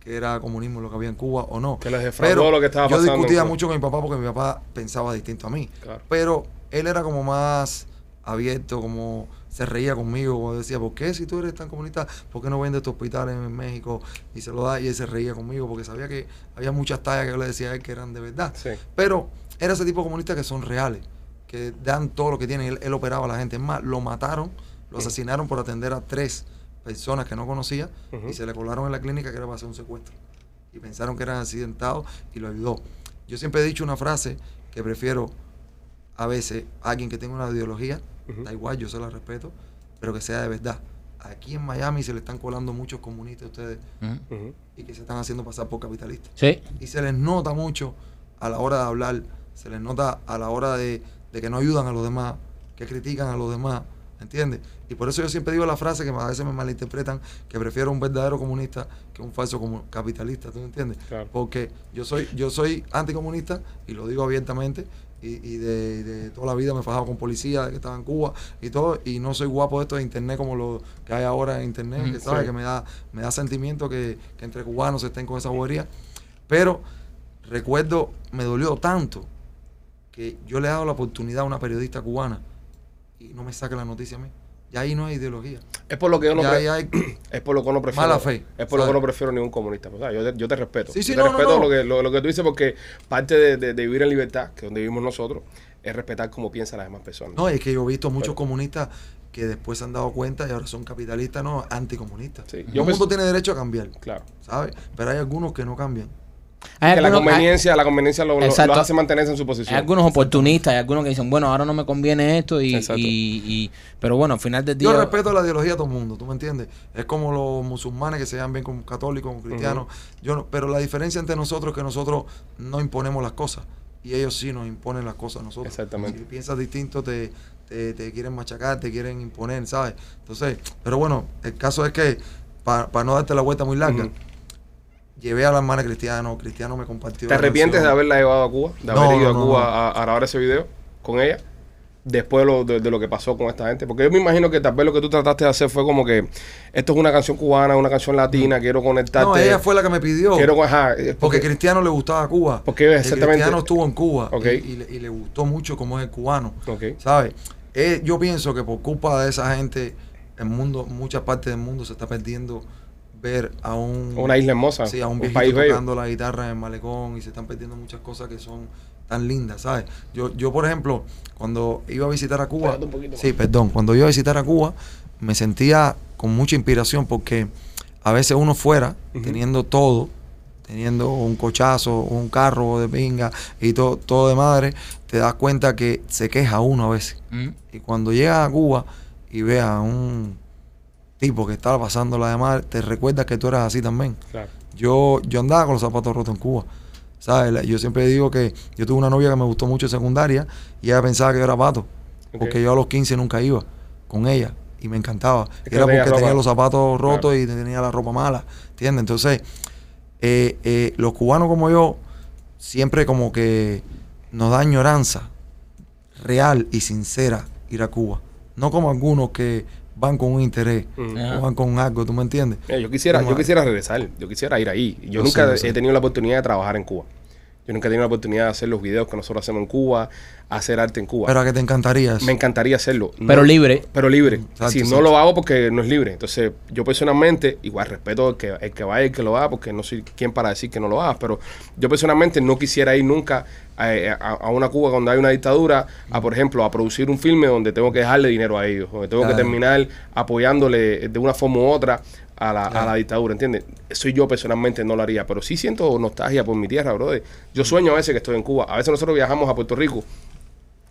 que era comunismo lo que había en Cuba o no. Que les defraudó lo que estaba yo pasando en discutía Cuba. mucho con mi papá porque mi papá pensaba distinto a mí. Claro. Pero él era como más abierto, como se reía conmigo, como decía, ¿por qué si tú eres tan comunista, por qué no vendes tu hospital en México y se lo da? Y él se reía conmigo porque sabía que había muchas tallas que yo le decía a él que eran de verdad. Sí. Pero era ese tipo de comunistas que son reales, que dan todo lo que tienen. Él, él operaba a la gente. Es más, lo mataron, lo asesinaron por atender a tres personas que no conocía y se le colaron en la clínica que era para hacer un secuestro. Y pensaron que eran accidentados y lo ayudó. Yo siempre he dicho una frase que prefiero a veces a alguien que tenga una ideología, da igual, yo se la respeto, pero que sea de verdad. Aquí en Miami se le están colando muchos comunistas a ustedes y que se están haciendo pasar por capitalistas. Sí. Y se les nota mucho a la hora de hablar, se les nota a la hora de, de que no ayudan a los demás, que critican a los demás, ¿entiendes? Y por eso yo siempre digo la frase que a veces me malinterpretan, que prefiero un verdadero comunista que un falso capitalista, ¿tú me entiendes? Claro. Porque yo soy, yo soy anticomunista y lo digo abiertamente. Y, y de, de toda la vida me he fajado con policía, que estaba en Cuba y todo, y no soy guapo de esto de internet como lo que hay ahora en internet, Ujú. que sabes Sí. que me da, me da sentimiento que, que entre cubanos estén con esa bobería. Pero recuerdo, me dolió tanto que yo le he dado la oportunidad a una periodista cubana y no me saque la noticia a mí. Y ahí no hay ideología. Es por lo que yo no Ya pre- ahí hay- <clears throat> es por lo que no prefiero. Mala fe, Es por lo que no prefiero ningún comunista. O sea, yo, te, yo te respeto. Sí, sí, yo te no, no, respeto no. Lo, que, lo, lo que tú dices porque parte de, de- de vivir en libertad, que es donde vivimos nosotros, es respetar cómo piensan las demás personas. No, es que yo he visto muchos Pero- comunistas que después se han dado cuenta y ahora son capitalistas, no, anticomunistas. Sí, Todo el mundo tiene derecho a cambiar, Claro. ¿sabes? Pero hay algunos que no cambian. Hay Que la hay- conveniencia, la conveniencia lo, hace mantenerse en su Hay posición. algunos oportunistas, hay algunos que dicen, bueno, ahora no me conviene esto, y, Exacto. y- y- pero bueno, al final del día. Yo respeto la ideología de todo el mundo, ¿tú me entiendes? Es como los musulmanes que se llevan bien con católicos, con cristianos. Yo no- pero la diferencia entre nosotros es que nosotros no imponemos las cosas y ellos sí nos imponen las cosas a nosotros. Exactamente. Si piensas distinto, te, te, te quieren machacar, te quieren imponer, ¿sabes? Entonces, pero bueno, el caso es que, para no darte la vuelta muy larga. Llevé a la hermana Cristiano, Cristiano me compartió. ¿Te arrepientes de haberla llevado a Cuba? De No, haber ido no, a Cuba. A, a grabar ese video con ella? Después de lo, de, de lo que pasó con esta gente. Porque yo me imagino que tal vez lo que tú trataste de hacer fue como que esto es una canción cubana, una canción latina, quiero conectarte. No, ella fue la que me pidió. Quiero, ajá, es Porque Cristiano le gustaba Cuba. Porque exactamente- Cristiano estuvo en Cuba Ok. y, y le, y le gustó mucho como es el cubano. Ok. ¿Sabes? Eh, yo pienso que por culpa de esa gente, el mundo, muchas partes del mundo se está perdiendo ver a un, Una isla hermosa, sí, a un un país bello. tocando la guitarra en el malecón y se están perdiendo muchas cosas que son tan lindas, ¿sabes? Yo, yo por ejemplo, cuando iba a visitar a Cuba, Espérate un poquito más. sí, perdón, cuando iba a visitar a Cuba, me sentía con mucha inspiración porque a veces uno fuera teniendo todo, teniendo un cochazo, un carro de pinga y todo, todo de madre, te das cuenta que se queja uno a veces. Mm. Y cuando llegas a Cuba y ves a un tipo que estaba pasando la de madre, te recuerdas que tú eras así también. Claro. Yo, yo andaba con los zapatos rotos en Cuba. ¿Sabes? Yo siempre digo que yo tuve una novia que me gustó mucho en secundaria y ella pensaba que yo era pato. Porque yo a los 15 nunca iba con ella y me encantaba. Es que era porque tenía los zapatos rotos Claro. y tenía la ropa mala. ¿Entiendes? Entonces, eh, eh, los cubanos como yo siempre como que nos da añoranza real y sincera ir a Cuba. No como algunos que van con un interés o van con algo, ¿tú me entiendes? Mira, yo quisiera, Como- yo quisiera regresar, yo quisiera ir ahí. Yo Yo nunca sé, yo sé. he tenido la oportunidad de trabajar en Cuba. Yo nunca he tenido la oportunidad de hacer los videos que nosotros hacemos en Cuba, hacer arte en Cuba. Pero a que te encantaría eso. Me encantaría hacerlo. Pero libre. Pero libre. Exacto, si no exacto. lo hago porque no es libre. Entonces, yo personalmente, igual respeto el que, el que vaya y el que lo haga, porque no soy quien para decir que no lo hagas, pero yo personalmente no quisiera ir nunca a, a- a una Cuba donde hay una dictadura, a por ejemplo, a producir un filme donde tengo que dejarle dinero a ellos, donde tengo que terminar apoyándole de una forma u otra a la, a la dictadura, ¿entiendes? Eso yo personalmente no lo haría, pero sí siento nostalgia por mi tierra, brother. Yo sueño a veces que estoy en Cuba. A veces nosotros viajamos a Puerto Rico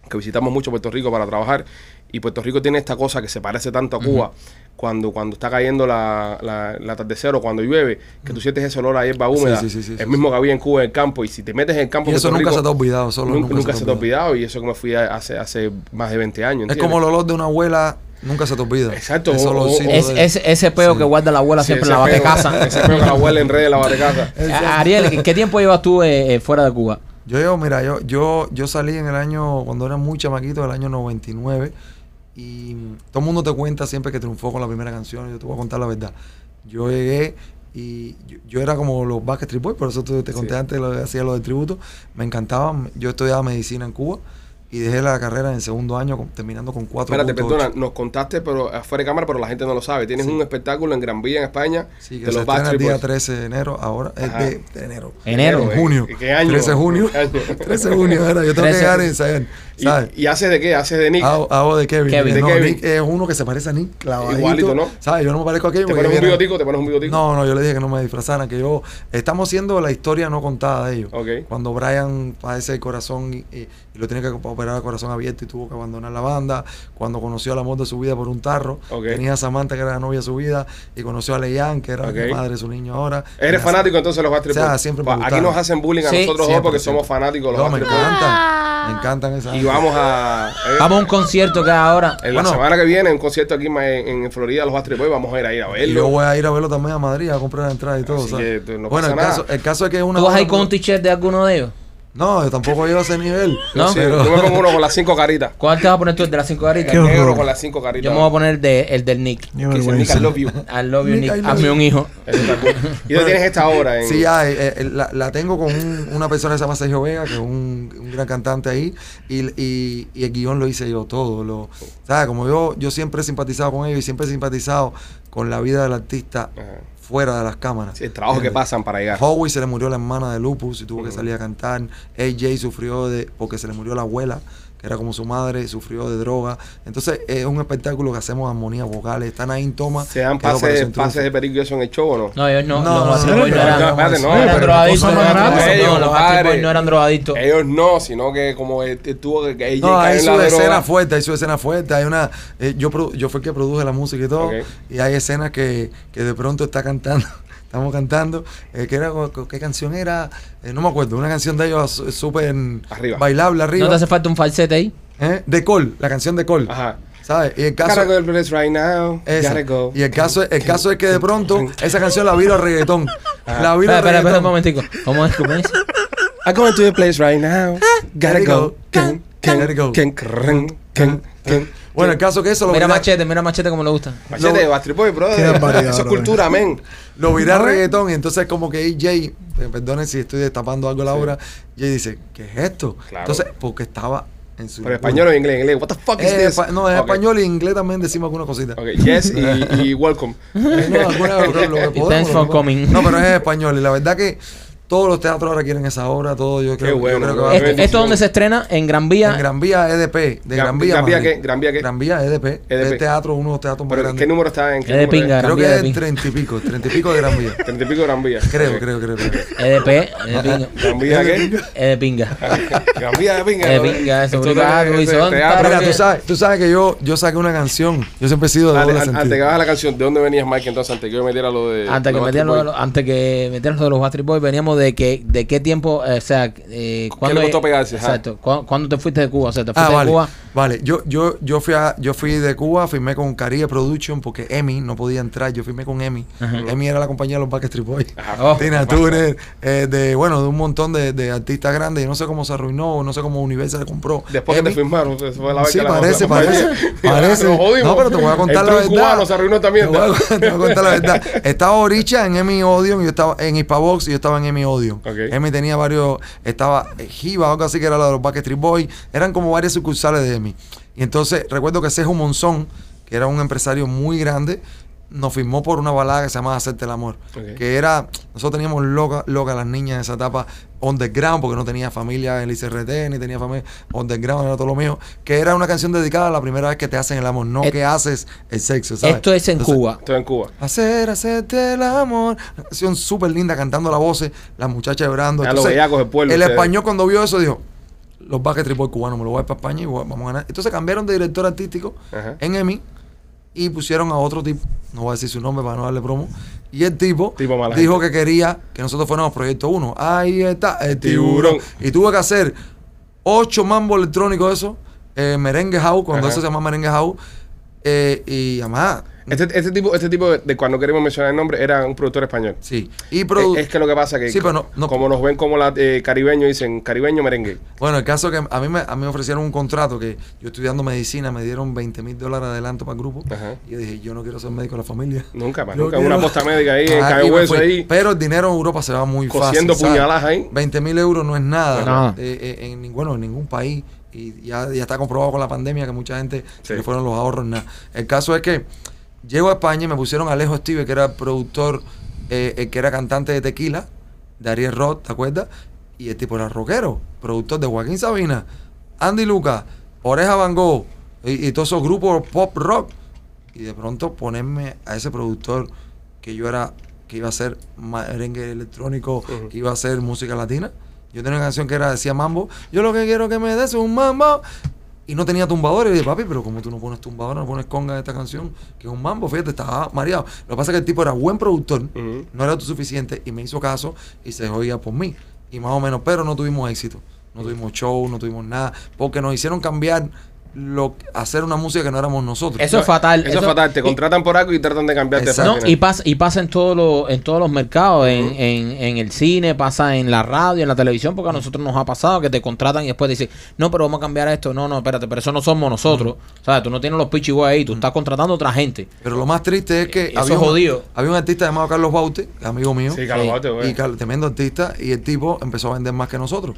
que visitamos mucho Puerto Rico para trabajar y Puerto Rico tiene esta cosa que se parece tanto a Cuba cuando, cuando está cayendo la, la, el atardecer o cuando llueve, que tú sientes ese olor a hierba húmeda, sí, sí, sí, el mismo que había en Cuba en el campo y si te metes en el campo Y eso Puerto nunca Rico, se te ha olvidado. Solo nunca, nunca se te ha olvidado y eso que me fui hace, hace más de 20 años. Es como el olor de una abuela, nunca se te olvida. Exacto, Ese o- Es, de- es- ese peo Sí. que guarda la abuela Sí, siempre en la batecasa. Ese peo que la abuela enrede en la batecasa. <laughs> A- Ariel, ¿qué tiempo llevas tú eh, eh, fuera de Cuba? Yo, yo, mira, yo, yo, yo salí en el año, cuando era muy chamaquito, el año 99, y todo el mundo te cuenta siempre que triunfó con la primera canción, yo te voy a contar la verdad. Yo llegué y yo, yo era como los Backstreet Boys, por eso te, te conté Sí. antes, lo, hacía lo del tributo, me encantaba, yo estudiaba medicina en Cuba, y dejé la carrera en el segundo año con- terminando con cuatro Espérate, perdona, nos contaste pero afuera de cámara, pero la gente no lo sabe. Tienes un espectáculo en Gran Vía, en España, Sí, que de se los estrena el día Boys. 13 de enero, ahora es Ajá. de, de enero. Enero. En junio. ¿Qué año? 13 de junio. ¿Qué año? <laughs> 13 de junio, era. Yo tengo 13. que llegar a ensayar, ¿sabes? ¿Y, ¿Y haces de qué? ¿Haces de Nick? Hago, hago de Kevin. Kevin. Eh, No, De Kevin. Nick es uno que se parece a Nick, clavadito. Igualito, ¿no? ¿Sabes? Yo no me parezco a Kevin. ¿Te pones un viene- bigotico? ¿Te pones un bigotico? No, no, yo le dije que no me disfrazaran, que yo... Estamos haciendo la historia no contada de ellos. Ok. Cuando Brian padece el corazón y, y- y lo tiene que operar a corazón abierto y tuvo que abandonar la banda. Cuando conoció al amor de su vida por un tarro. Tenía a Samantha, que era la novia de su vida. Y conoció a Leanne, que era la madre de su niño ahora. ¿Eres fanático entonces de los Backstreet O sea, siempre me Pues Aquí nos hacen bullying a Sí, nosotros dos porque siempre. somos fanáticos de los No, me encantan. Me encantan esas. Y vamos a... eh, Vamos a un concierto que hay ahora. En Bueno. la semana que viene, un concierto aquí en, en, en Florida, los Backstreet Boys, vamos a ir a ir a Y verlo. yo voy a ir a verlo también a Madrid a comprar la entrada y todo. Así no bueno, pasa el nada. caso, el caso es que es una. ¿Tú vas a ir con un t-shirt de alguno de ellos? No, yo tampoco llego a ese nivel. ¿No? Sí, Pero- Yo me <laughs> pongo uno con las cinco caritas. ¿Cuál te vas a poner tú? ¿El de las cinco garitas? Qué El negro con las cinco caritas. Yo me voy a poner el, de, el del Nick. Qué Que dice, Nick. I love you. I love you, Nick, Nick. Hazme you. un hijo. <laughs> Y tú tienes esta hora en... Sí, ya, eh, eh, la, la tengo con un- una persona que se llama Sergio Vega, que es un, un gran cantante ahí, y, y, y el guion lo hice yo todo. Lo, ¿sabes? Como yo, yo siempre he simpatizado con ellos y siempre he simpatizado con la vida del artista Ajá. Fuera de las cámaras. Sí, el trabajo que ¿Entiendes? pasan para llegar. Howie se le murió la hermana de lupus y tuvo que Ujú. salir a cantar. AJ sufrió de porque se le murió la abuela, que era como su madre, sufrió de droga. Entonces es un espectáculo que hacemos armonías vocales. Están ahí en toma. ¿Se dan pases, de perico y eso en el show o no? No, ellos no. No, los no, no, no, no, eran, no, drogadictos. los no eran drogadictos. Ellos no, sino que como tuvo que... AJ No, hay su escena fuerte, hay su escena fuerte. Hay una, eh, yo, produ- yo fui el que produje la música y todo. Y hay escenas que, que de pronto está cantando. Estamos cantando. eh, que era, ¿Qué canción era? Eh, no me acuerdo. Una canción de ellos su- súper bailable arriba. ¿No te hace falta un falsete ahí? ¿Eh? De Cole, la canción de Cole. Ajá. ¿Sabes? Y el caso. Right now. Go. Y el caso, el caso es que de pronto esa canción la viro a reggaetón. Ah. La viro Espera, a espera, espera un reggaetón. momentico. ¿Cómo es? ¿Cómo es? I go to the place right now. Gotta Gotta go. can, can, can. Bueno, el caso es que eso lo Mira viré, machete, mira machete como le gusta. Machete, Lo- Backstreet Boys, brother. Eso es brother. cultura, men. lo viré a reggaetón. Y entonces, como que AJ, eh, perdonen si estoy destapando algo la Sí. hora, Jay dice, ¿qué es esto? Claro. Entonces, porque estaba en su. Pero español o inglés, inglés. What the fuck is Eh, this? no, en Ok. español y inglés también decimos alguna cosita. Ok, yes y, y <laughs> welcome. Eh, no, alguna- lo que- Y <laughs> podemos, thanks lo for que- coming. No, pero es español. Y la verdad que todos los teatros ahora quieren esa obra, todo. Yo creo, yo bueno, creo que va a Esto, haber- ¿Esto dónde se estrena? En Gran Vía. En Gran Vía EDP, de Gran, Vía. Gran Vía Madrid. qué? Gran Vía qué? Gran Vía EDP. EDP. El teatro, uno de los teatros más Pero, grandes. ¿Qué número está en? ¿Qué Es de número pinga. Creo Gran que de es treinta y pico, treinta y pico de Gran Vía. Treinta y pico de Gran Vía. Creo, Ok. creo, creo, creo. EDP, es de pinga. ¿Gran Vía qué? Es de pinga. Gran Vía de pinga. Es de brother. pinga, eso, Esto teatro. Mira, que- tú sabes, tú sabes que yo, yo saqué una canción. Yo siempre he sido de Antes, doble an- antes que sentido. hagas la canción, ¿de dónde venías, Mike? Entonces, antes que yo metiera lo de. Antes que, metieran lo de los, antes que metieran lo de los Backstreet Boys, veníamos de que de qué tiempo, eh, o sea, eh, ¿cuándo, le costó pegarse? Ajá. Exacto. ¿Cu- ¿Cuándo te fuiste de Cuba? O sea, te fuiste Ah, de vale. Cuba. Vale, yo, yo, yo, fui a, yo fui de Cuba, firmé con Caribe Production porque Emi no podía entrar. Yo firmé con Emi. Emi era la compañía de los Backstreet Boys. Ajá. <laughs> Oh. Tina Turner, eh, de, bueno, de un montón de, de artistas grandes. Y no sé cómo se arruinó, no sé cómo Universal compró. Después que te firmaron, eso fue la Sí, que parece, la- parece, <laughs> parece. No, pero te voy a contar El la verdad. cubano se arruinó también. Te voy, a, <laughs> te voy a contar la verdad. Estaba Oricha en Emi Odeon, yo estaba en Hispavox y yo estaba en Emi Odeon. Ok. Emi tenía varios, estaba Jiva, algo así que era la de los Backstreet Boys. Eran como varias sucursales de Emi. Y entonces recuerdo que Sejo Monzón, que era un empresario muy grande, nos firmó por una balada que se llamaba Hacerte el Amor. Que era, nosotros teníamos loca, loca las niñas en esa etapa underground, porque no tenía familia en el ICRT, ni tenía familia underground, era todo lo mío. Que era una canción dedicada a la primera vez que te hacen el amor, no Et- que haces el sexo, ¿sabes? Esto es en Entonces, Cuba. Estoy en Cuba. Hacer, hacerte el amor. Una canción súper linda, cantando la voz, las muchachas llorando. A los bellacos del pueblo, El ustedes. español cuando vio eso dijo, los Backstreet Boys cubanos, me lo voy a ir para España y voy- vamos a ganar. Entonces cambiaron de director artístico Ajá. en EMI y pusieron a otro tipo, no voy a decir su nombre para no darle promo, y el tipo, dijo que quería que nosotros fuéramos Proyecto 1. Ahí está, el Tiburón. tiburón. Y tuve que hacer ocho mambo electrónicos eso, eh, merengue house, cuando Ajá. eso se llama merengue house, eh, y además... Este, este tipo, este tipo de, de cuando queremos mencionar el nombre era un productor español. Sí. Y produ- Es, es que lo que pasa que Sí, pero no- no- como nos ven como la eh, caribeños dicen caribeño merengue. Bueno, el caso que a mí, me, a mí me ofrecieron un contrato que yo estudiando medicina me dieron 20 mil dólares de adelanto para el grupo. Ajá. Y yo dije, yo no quiero ser médico de la familia. Nunca más, nunca. quiero- Una posta médica ahí Ah, me Hueso ahí. Pero el dinero en Europa se va muy Cosiendo fácil. puñaladas ahí. 20 mil euros no es nada. No. Eh, eh, en, bueno, en ningún país. y ya, ya está comprobado con la pandemia que mucha gente se Sí. le fueron los ahorros. Nada. El caso es que llego a España y me pusieron a Alejo Steve, que era productor, eh, eh, que era cantante de Tequila, de Ariel Roth, ¿te acuerdas? Y el tipo era rockero, productor de Joaquín Sabina, Andy Lucas, Oreja Van Gogh y, y todos esos grupos pop rock. Y de pronto ponerme a ese productor que yo era, que iba a hacer merengue electrónico, que iba a hacer música latina. Yo tenía una canción que era, decía mambo, yo lo que quiero que me des un mambo. Y no tenía tumbadores. Y dije, papi, pero como tú no pones tumbadores, no pones conga en esta canción, que es un mambo, fíjate, estaba mareado. Lo que pasa es que el tipo era buen productor, no era autosuficiente y me hizo caso y se oía por mí. Y más o menos, pero no tuvimos éxito. No tuvimos show, no tuvimos nada, porque nos hicieron cambiar lo hacer una música que no éramos nosotros. Eso es fatal. Eso, es fatal. Te y- contratan por algo y tratan de cambiarte Exacto. No, y pasa, y pasa en todos los, en todos los mercados, en, en, en el cine, pasa en la radio, en la televisión, porque a nosotros nos ha pasado que te contratan y después dicen, no, pero vamos a cambiar esto. No, no, espérate, pero eso no somos nosotros. O sea, tú no tienes los pitchy boys ahí, tú estás contratando a otra gente. Pero lo más triste es que Eso había, un, jodido. había un artista llamado Carlos Baute, amigo mío, Sí, Carlos Sí. Baute, güey. y Carlos, tremendo artista, y el tipo empezó a vender más que nosotros.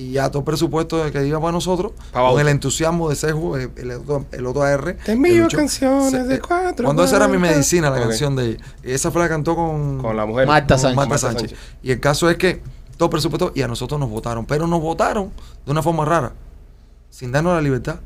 Y ya todo el presupuesto de que iba para nosotros, Pa' con el entusiasmo de Seju, el, el, otro- el otro AR. Te envío el canciones Se- de eh, cuatro Cuando esa era mi medicina, la canción de ella. Esa fue la que cantó con, Con la mujer. Marta con Sánchez. Marta Marta Sánchez. Sánchez. Y el caso es que todo presupuesto, y a nosotros nos votaron, pero nos votaron de una forma rara, sin darnos la libertad.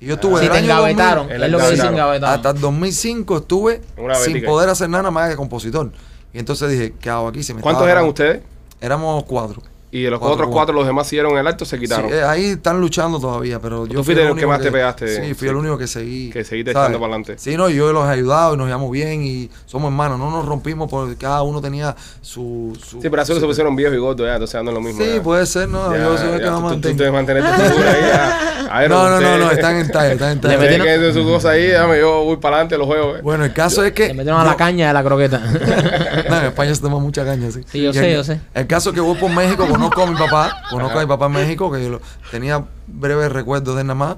Y yo estuve Si del te año 2000 engavetaron, el es lo que dicen hasta el 2005 estuve sin poder hacer nada más que compositor. Y entonces dije, ¿qué hago aquí? Se me ¿Cuántos eran ustedes? Éramos cuatro. Y de los Cuatro, otros cuatro. los demás siguieron el acto, se quitaron. Sí, eh, ahí están luchando todavía, pero yo Tú fui fuiste el único que más te pegaste. Sí, fui Sí. el único que seguí. Que seguiste ¿sabes? echando para adelante. Sí, no, yo los he ayudado y nos llevamos bien y somos hermanos. No nos rompimos porque cada uno tenía su... su Sí, pero así su- se pusieron viejos y gordos ya, entonces en lo mismo. Sí, ya. puede ser, ¿no? Ya, yo soy el que tú- mantienes tu figura ahí. A ver, <laughs> No, no, no, no, están en talla, están en Le talla. Metieron- que su cosa ahí, déjame, yo voy para adelante, los juegos. eh. Bueno, el caso es que... Le metieron a la caña de la croqueta. <laughs> No, en España se toma mucha caña, sí. Sí, yo sé, el- yo sé. El caso es que voy por México, conozco a mi papá, <laughs> conozco Ajá. a mi papá en México, que yo lo- tenía breves recuerdos de él nada más,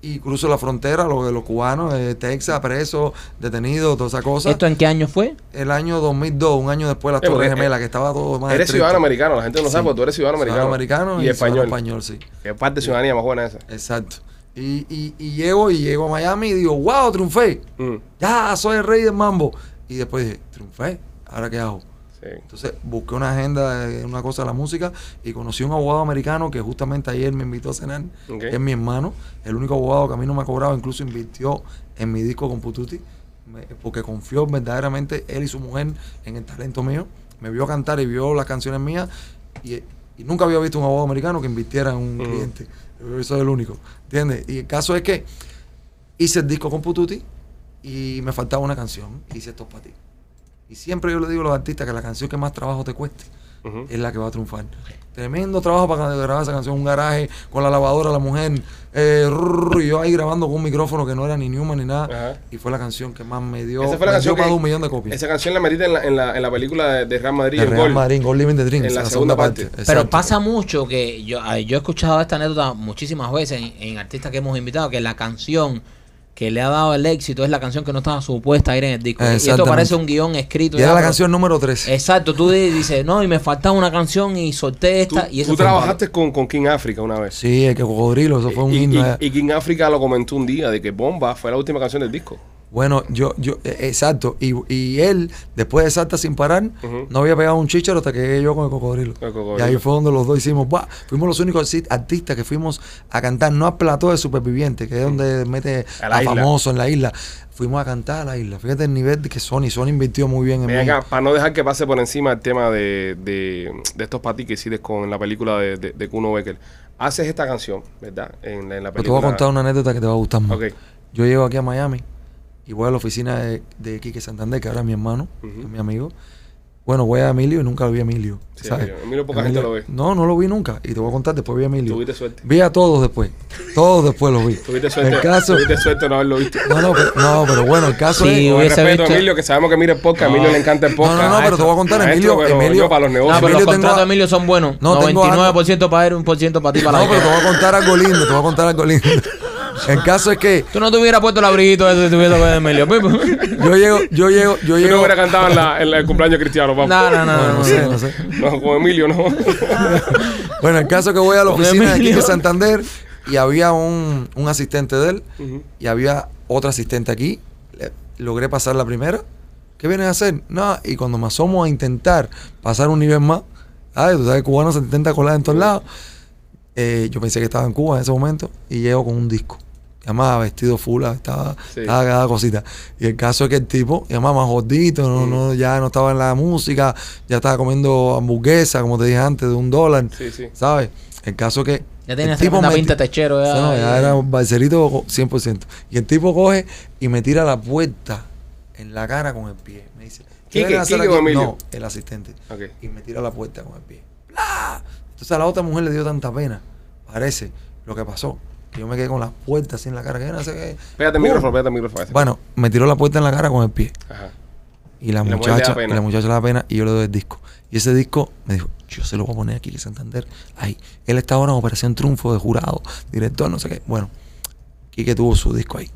y cruzo la frontera, lo de los cubanos, eh, Texas, presos, detenidos, toda esa cosa. ¿Esto en qué año fue? El año 2002, un año después de las Eh, Torres Gemelas, eh, que estaba todo más Eres estricto. ciudadano americano, la gente no sabe, Sí. porque tú eres ciudadano americano. americano y, y español. español, sí. Que parte de ciudadanía más buena esa. Exacto. Y, y, y llego y llego a Miami y digo, wow, triunfé. Mm, Ya, soy el rey del mambo. Y después dije, triunfé, ¿ahora qué hago? Sí. Entonces busqué una agenda, de una cosa de la música y conocí a un abogado americano que justamente ayer me invitó a cenar, que es mi hermano, el único abogado que a mí no me ha cobrado, incluso invirtió en mi disco con Pututi, porque confió verdaderamente él y su mujer en el talento mío, me vio cantar y vio las canciones mías y, y nunca había visto un abogado americano que invirtiera en un Ujú. cliente. Yo soy el único, ¿entiendes? Y el caso es que hice el disco con Pututi y me faltaba una canción, hice esto para ti. Y siempre yo le digo a los artistas que la canción que más trabajo te cueste es la que va a triunfar. Tremendo trabajo para grabar esa canción, un garaje con la lavadora, la mujer, eh, rrr, y yo ahí grabando con un micrófono que no era ni Newman ni nada. Ajá. Y fue la canción que más me dio, Esa fue la canción más que- de un millón de copias. Esa canción la metiste en la, en la, en la película de, de Real Madrid, de Real Gol. Madrid, Gold Living the Dreams, En la la segunda segunda parte. parte. Pero pasa mucho que yo, ay, yo he escuchado esta anécdota muchísimas veces en, en artistas que hemos invitado, que la canción que le ha dado el éxito es la canción que no estaba supuesta a ir en el disco. Y esto parece un guion escrito. Y era la canción número 3. Exacto, tú di- dices, no, y me faltaba una canción y solté Tú, esta. y eso tú un trabajaste con, con King Africa una vez. Sí, el que cocodrilo, eso fue un y, himno. y- eh. y King Africa lo comentó un día de que Bomba fue la última canción del disco. Bueno, yo, yo, eh, exacto. Y, y él, después de Salta sin parar, no había pegado un chicharo hasta que llegué yo con el cocodrilo. El cocodrilo. Y ahí fue donde los dos hicimos, ¡buah! Fuimos los únicos arti- artistas que fuimos a cantar, no al plató de superviviente, que es donde mete A a, famoso en la isla. Fuimos a cantar a la isla. Fíjate el nivel que Sony, Sony invirtió muy bien en mí. acá, para no dejar que pase por encima el tema de, de, de estos patis que hiciste con la película de, de, de Kuno Becker. Haces esta canción, ¿verdad? En, la- en la Pero te película. voy a contar una anécdota que te va a gustar más. Yo llego aquí a Miami y voy a la oficina de, de Quique Santander, que ahora es mi hermano, es mi amigo. Bueno, voy a Emilio y nunca lo vi a Emilio. Sí, ¿sabes? Emilio. Emilio poca gente lo ve. No, no lo vi nunca. Y te voy a contar, después vi a Emilio. Tuviste suerte. Vi a todos después. Todos después los vi. <laughs> Tuviste suerte. El caso, Tuviste suerte no haberlo visto. no, no, pero, no, pero bueno, el caso Sí, es... Con respeto a visto- Emilio, que sabemos que mira el podcast. A Emilio le encanta el No, podcast. no, no, pero te voy a contar, Emilio, pero Emilio, yo para los No, negocios. pero los Emilio tengo contratos de Emilio son buenos. No, tengo 99% para él, un por ciento para ti, para No, la pero te voy a contar algo lindo, te voy a contar algo lindo. <laughs> El caso es que Tú no te hubieras puesto el abriguito ese si te hubiera tocado Emilio. Pipo. <laughs> yo llego, yo llego, yo Yo no llego... hubiera cantado en, la, en la- el cumpleaños cristiano, papá. No, no, no, No, no, no no, sé, no. no sé. No, con Emilio, no. <laughs> Bueno, el caso es que voy a la oficina de Emilio. Quique Santander Y había un, un asistente de él y había otro asistente aquí. Le- logré pasar la primera. ¿Qué vienes a hacer? Nada. Y cuando me asomo a intentar pasar un nivel más, ay, tú sabes, cubano se intenta colar en todos lados. Eh, yo pensé que estaba en Cuba en ese momento y llego con un disco. Llamaba vestido full, estaba, Sí. estaba cada cosita. Y el caso es que el tipo, llamaba más gordito, no, no, ya no estaba en la música, ya estaba comiendo hamburguesa, como te dije antes, de un dólar, Sí, sí. ¿sabes? El caso que. Ya tenía el tipo tremenda me- pinta de techero. Ya, no, ya era un balserito 100%. Y el tipo coge y me tira la puerta en la cara con el pie. Me dice, ¿qué ¿Quique- vienes a hacer aquí? Emilio? No, el asistente. Y me tira la puerta con el pie. ¡Bla! Entonces a la otra mujer le dio tanta pena. Parece lo que pasó. Que yo me quedé con la puerta así en la cara. Que no sé qué. Pégate el micrófono, pégate el micrófono. ese. Bueno, me tiró la puerta en la cara con el pie. Ajá. Y la, Y la muchacha, pena. y la muchacha le da pena y yo le doy el disco. Y ese disco me dijo, yo se lo voy a poner aquí en Santander. Ahí. Él está ahora en Operación Triunfo de jurado, director, no sé qué. Bueno, Quique tuvo su disco ahí.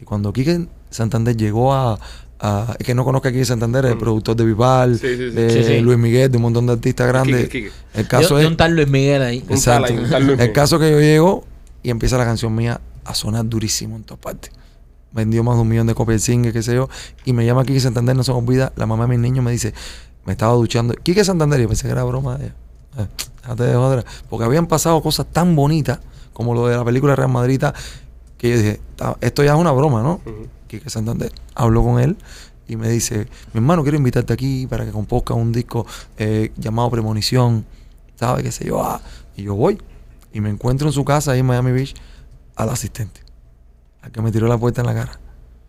Y cuando Quique Santander llegó a... a- es que no conozca a Quique Santander, el Mm. productor de Vival, Sí, sí, sí. de Sí, sí. Luis Miguel, de un montón de artistas grandes. Quique, Quique. El caso es... de un tal Luis Miguel ahí. Un tal Exacto. ahí, un tal Luis El caso que yo llego y empieza la canción mía a sonar durísimo en todas partes. Vendió más de un millón de copias de single, qué sé yo. Y me llama Quique Santander, no se me olvida. La mamá de mis niños me dice, me estaba duchando. Quique Santander, yo pensé que era broma de ella. Eh, déjate de joder. Porque habían pasado cosas tan bonitas como lo de la película Real Madrid, que yo dije, "Ta- esto ya es una broma, ¿no? Ujú. Quique Santander. Habló con él y me dice, mi hermano, quiero invitarte aquí para que compozcas un disco eh, llamado Premonición, ¿sabes? qué sé yo? Ah, y yo voy. Y me encuentro en su casa ahí en Miami Beach al asistente, al que me tiró la puerta en la cara,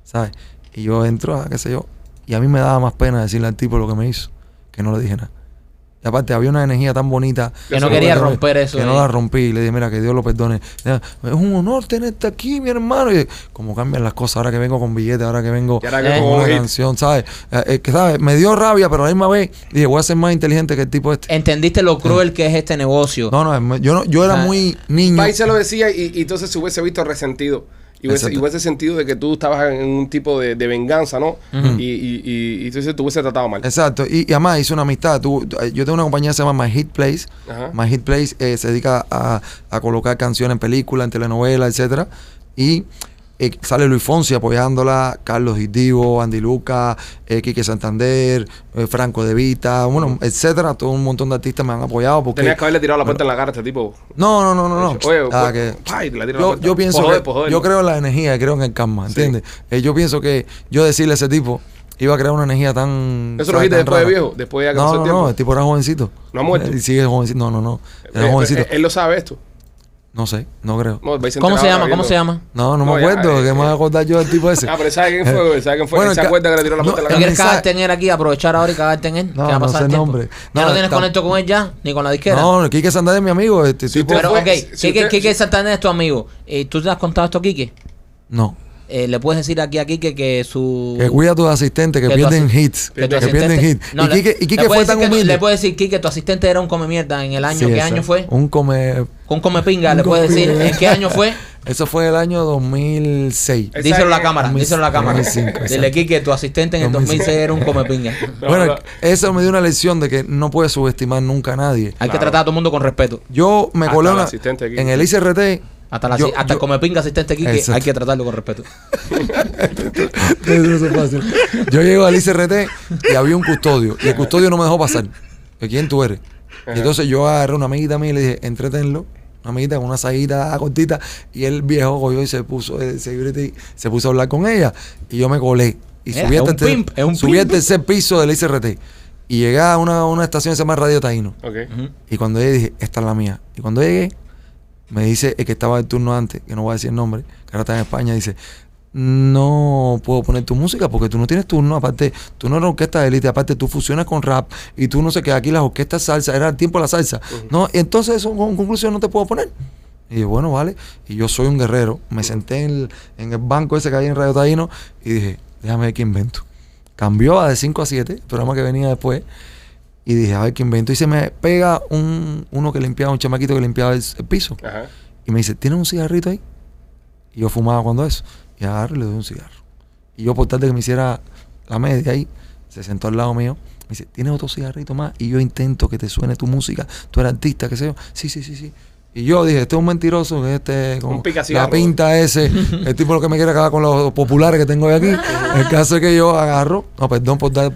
¿sabes? Y yo entro, a qué sé yo. Y a mí me daba más pena decirle al tipo lo que me hizo, que no le dije nada. Y aparte había una energía tan bonita. Que no quería romper eso. Que no la rompí. Y le dije, mira, que Dios lo perdone. Es un honor tenerte aquí, mi hermano. Y como cambian las cosas. Ahora que vengo con billetes, ahora que vengo Y ahora que con como una un hit. canción, ¿sabes? Eh, eh, que, ¿sabes? Me dio rabia, pero a la misma vez dije, voy a ser más inteligente que el tipo este. Entendiste lo cruel que es este negocio. No, no, yo, no, yo era Ah. muy niño. Y se lo decía y, y entonces se hubiese visto resentido. Y hubiese, y hubiese sentido de que tú estabas en un tipo de, de venganza, ¿no? Ujú. y, y, y, te hubiese tratado mal. Exacto. Y, y además hice una amistad. Tú- tú- yo tengo una compañía que se llama My Hit Place. Ajá. My Hit Place eh, se dedica a, a colocar canciones en películas, en telenovelas, etcétera. Y eh, sale Luis Fonsi apoyándola, Carlos Divo, Andy Luca, eh, Quique Santander, eh, Franco De Vita, bueno, etcétera. Todo un montón de artistas me han apoyado porque Tenías que haberle tirado la puerta en la cara a este tipo. no, no, no, no, no. Oye, Ah, que- y te la tira la yo, puerta. yo pienso joder, que joder, yo creo en la energía, creo en el karma, ¿entiendes? Eh, yo pienso que yo decirle a ese tipo iba a crear una energía tan Eso lo dijiste después de viejo, después ya que No, no, no, el tipo era jovencito. ¿No ha muerto? Él sigue jovencito. No, no, no. Era Eh, jovencito. eh, él lo sabe esto. No sé, no creo. No, a ¿Cómo se llama? ¿Cómo se llama? No, no, No, me ya, acuerdo. eh, ¿Qué me voy a acordar yo del tipo ese? <laughs> Ah, pero ¿sabe quién fue? ¿Sabe quién fue? Bueno, ¿Se acuerda que le tiró la puerta no, la ¿No quieres cagarte en él aquí, aprovechar ahora y cagarte en él? No, ¿Qué va a no sé el nombre. ¿Ya No, tienes conecto con él ya? ¿Ni con la disquera? No, Quique Santander es mi amigo. Este Si tipo. Pero, fue- ok, si Quique, usted- Quique si- Santander es tu amigo. ¿Y tú te has contado esto a Quique? No. Eh, le puedes decir aquí a Quique que su... Que cuida a tus asistentes que, pierden asi- hits. que pierden hits. No, y Quique, y le Quique fue tan humilde. Le puedes decir, Quique, tu asistente era un come mierda en el año. Sí, ¿Qué año fue? Un come. Un come pinga, Un le puedes decir. ¿En qué año fue? <laughs> Eso fue el año 2006. Esa Díselo a la cámara, 2005, díselo a la cámara. 2005, Dile. Quique, tu asistente en el 2006 era un come pinga. No, <laughs> bueno, no. eso me dio una lección de que no puedes subestimar nunca a nadie. Hay que tratar a todo el mundo con respeto. Yo me colé el una- asistente aquí. en el ICRT. Hasta, la, yo- hasta yo- el come pinga asistente Quique Exacto. hay que tratarlo con respeto. <laughs> Eso es fácil. Yo llego al ICRT y había un custodio. Y el custodio no me dejó pasar. ¿De quién tú eres? Y entonces yo agarré una amiguita mía y le dije, entretenlo. Una amiguita con una saguita cortita. Y el viejo cogió y se puso de security, se puso a hablar con ella. Y yo me colé. Y Mira, subí, es al un tercer- pimp, es un subí pimp. al tercer piso del ICRT. Y llegué a una, una estación que se llama Radio Taíno. Y cuando llegué dije, esta es la mía. Y cuando llegué, me dice el que estaba el turno antes, que no voy a decir el nombre, que ahora está en España, dice, no puedo poner tu música porque tú no tienes turno, aparte, tú no eres orquesta de élite, aparte tú fusionas con rap y tú no sé qué, aquí las orquestas salsa, era el tiempo de la salsa. No, entonces eso con conclusión no te puedo poner. Y yo, bueno, vale. Y yo soy un guerrero. Me senté en el, en el banco ese que hay en Radio Taíno y dije, déjame ver qué invento. Cambió a de 5 a 7, el programa que venía después. Y dije, a ver qué invento. Y se me pega un, uno que limpiaba, un chamaquito que limpiaba el, el piso. Ajá. Y me dice, ¿tienes un cigarrito ahí? Y yo fumaba cuando eso. Y agarro y le doy un cigarro. Y yo por tal de que me hiciera la media ahí, se sentó al lado mío. Me dice, ¿tienes otro cigarrito más? Y yo intento que te suene tu música. Tú eres artista, qué sé yo. Sí, sí, sí, sí. Y yo dije, este es un mentiroso, este con Un la pinta ese, el tipo lo que me quiere acabar con los populares que tengo de aquí. <laughs> El caso es que yo agarro, no, perdón por dar...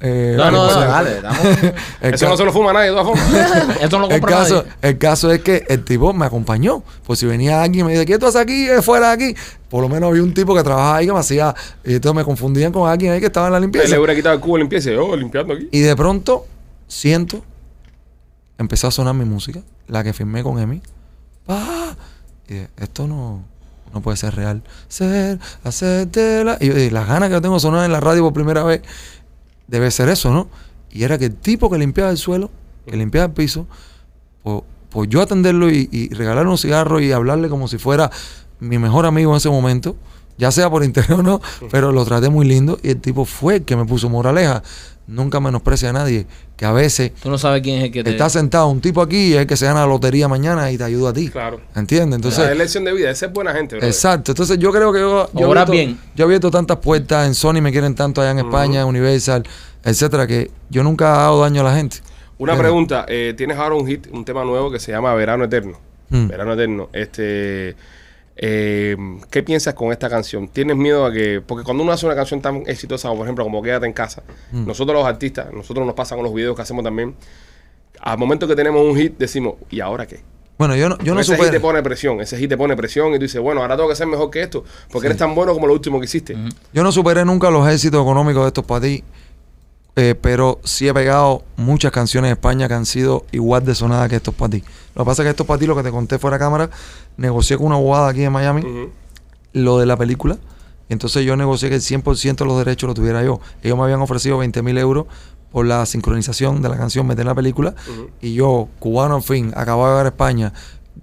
eh, No, no, no, pues, dale, <laughs> el Eso no se lo fuma nadie de todas formas. <laughs> Esto no lo el caso, nadie. el caso es que el tipo me acompañó. Pues si venía alguien y me dice, ¿qué tú haces aquí? Eh, fuera de aquí. Por lo menos había un tipo que trabajaba ahí que me hacía. Y entonces me confundían con alguien ahí que estaba en la Él limpieza. le hubiera quitado el cubo de limpieza y yo limpiando aquí. Y de pronto siento, empezó a sonar mi música, la que firmé con Emi. ¡Pah! Y dije, esto no, no puede ser real. Ser, hacerte la. Y, yo dije, las ganas que yo tengo de sonar en la radio por primera vez, debe ser eso, ¿no? Y era que el tipo que limpiaba el suelo, que limpiaba el piso, pues yo atenderlo y regalarle un cigarro y hablarle como si fuera mi mejor amigo en ese momento, ya sea por interés o no, pero lo traté muy lindo y el tipo fue el que me puso moraleja. Nunca menosprecia a nadie, que a veces Tú no sabes quién es el que te... está sentado un tipo aquí y es el que se gana la lotería mañana y te ayuda a ti. Claro. ¿Entiendes? Entonces, Entonces, es lección de vida, esa es buena gente. brother. Exacto. Entonces yo creo que yo, yo he abierto- bien. yo he abierto tantas puertas en Sony, me quieren tanto allá en España, Universal, etcétera, que yo nunca he dado daño a la gente. Una Pero- pregunta, eh, tienes ahora un hit, un tema nuevo que se llama Verano Eterno. Mm. Verano Eterno. Este, eh, ¿Qué piensas con esta canción? ¿Tienes miedo a que.? Porque cuando uno hace una canción tan exitosa, como por ejemplo, como Quédate en casa, Mm. nosotros los artistas, nosotros nos pasa con los videos que hacemos también. Al momento que tenemos un hit, decimos, ¿y ahora qué? Bueno, yo no, yo no ese hit te pone presión, ese hit te pone presión y tú dices, bueno, ahora tengo que ser mejor que esto, porque eres tan bueno como lo último que hiciste. Yo no superé nunca los éxitos económicos de estos para ti, eh, pero sí he pegado muchas canciones de España que han sido igual de sonadas que estos para ti. Lo que pasa es que estos para ti, lo que te conté fuera de cámara, negocié con una abogada aquí en Miami lo de la película. Entonces yo negocié que el 100% de los derechos lo tuviera yo. Ellos me habían ofrecido 20 mil euros por la sincronización de la canción, meter en la película. Y yo, cubano al fin, acababa de ver a España,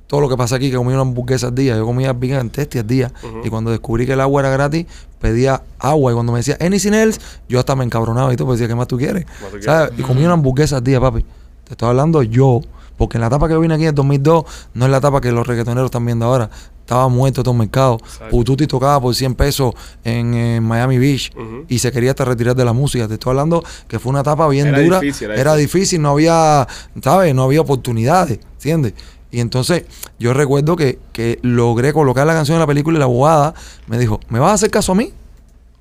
todo lo que pasa aquí, que comía una hamburguesa al día, yo comía tasty al día. Y cuando descubrí que el agua era gratis, pedía agua. Y cuando me decía anything else, yo hasta me encabronaba y todo, pues decía, ¿qué más tú quieres? Más tú ¿Sabes? Y comía una hamburguesa al día, papi. Te estoy hablando yo, porque en la etapa que yo vine aquí en el 2002, no es la etapa que los reggaetoneros están viendo ahora. Estaba muerto todo el mercado. Pututi tocaba por 100 pesos en, Miami Beach y se quería hasta retirar de la música. Te estoy hablando que fue una etapa bien Era dura. difícil, era era difícil, no había, ¿sabes? No había oportunidades, ¿entiendes? Y entonces yo recuerdo que, que logré colocar la canción en la película y la abogada me dijo, ¿me vas a hacer caso a mí?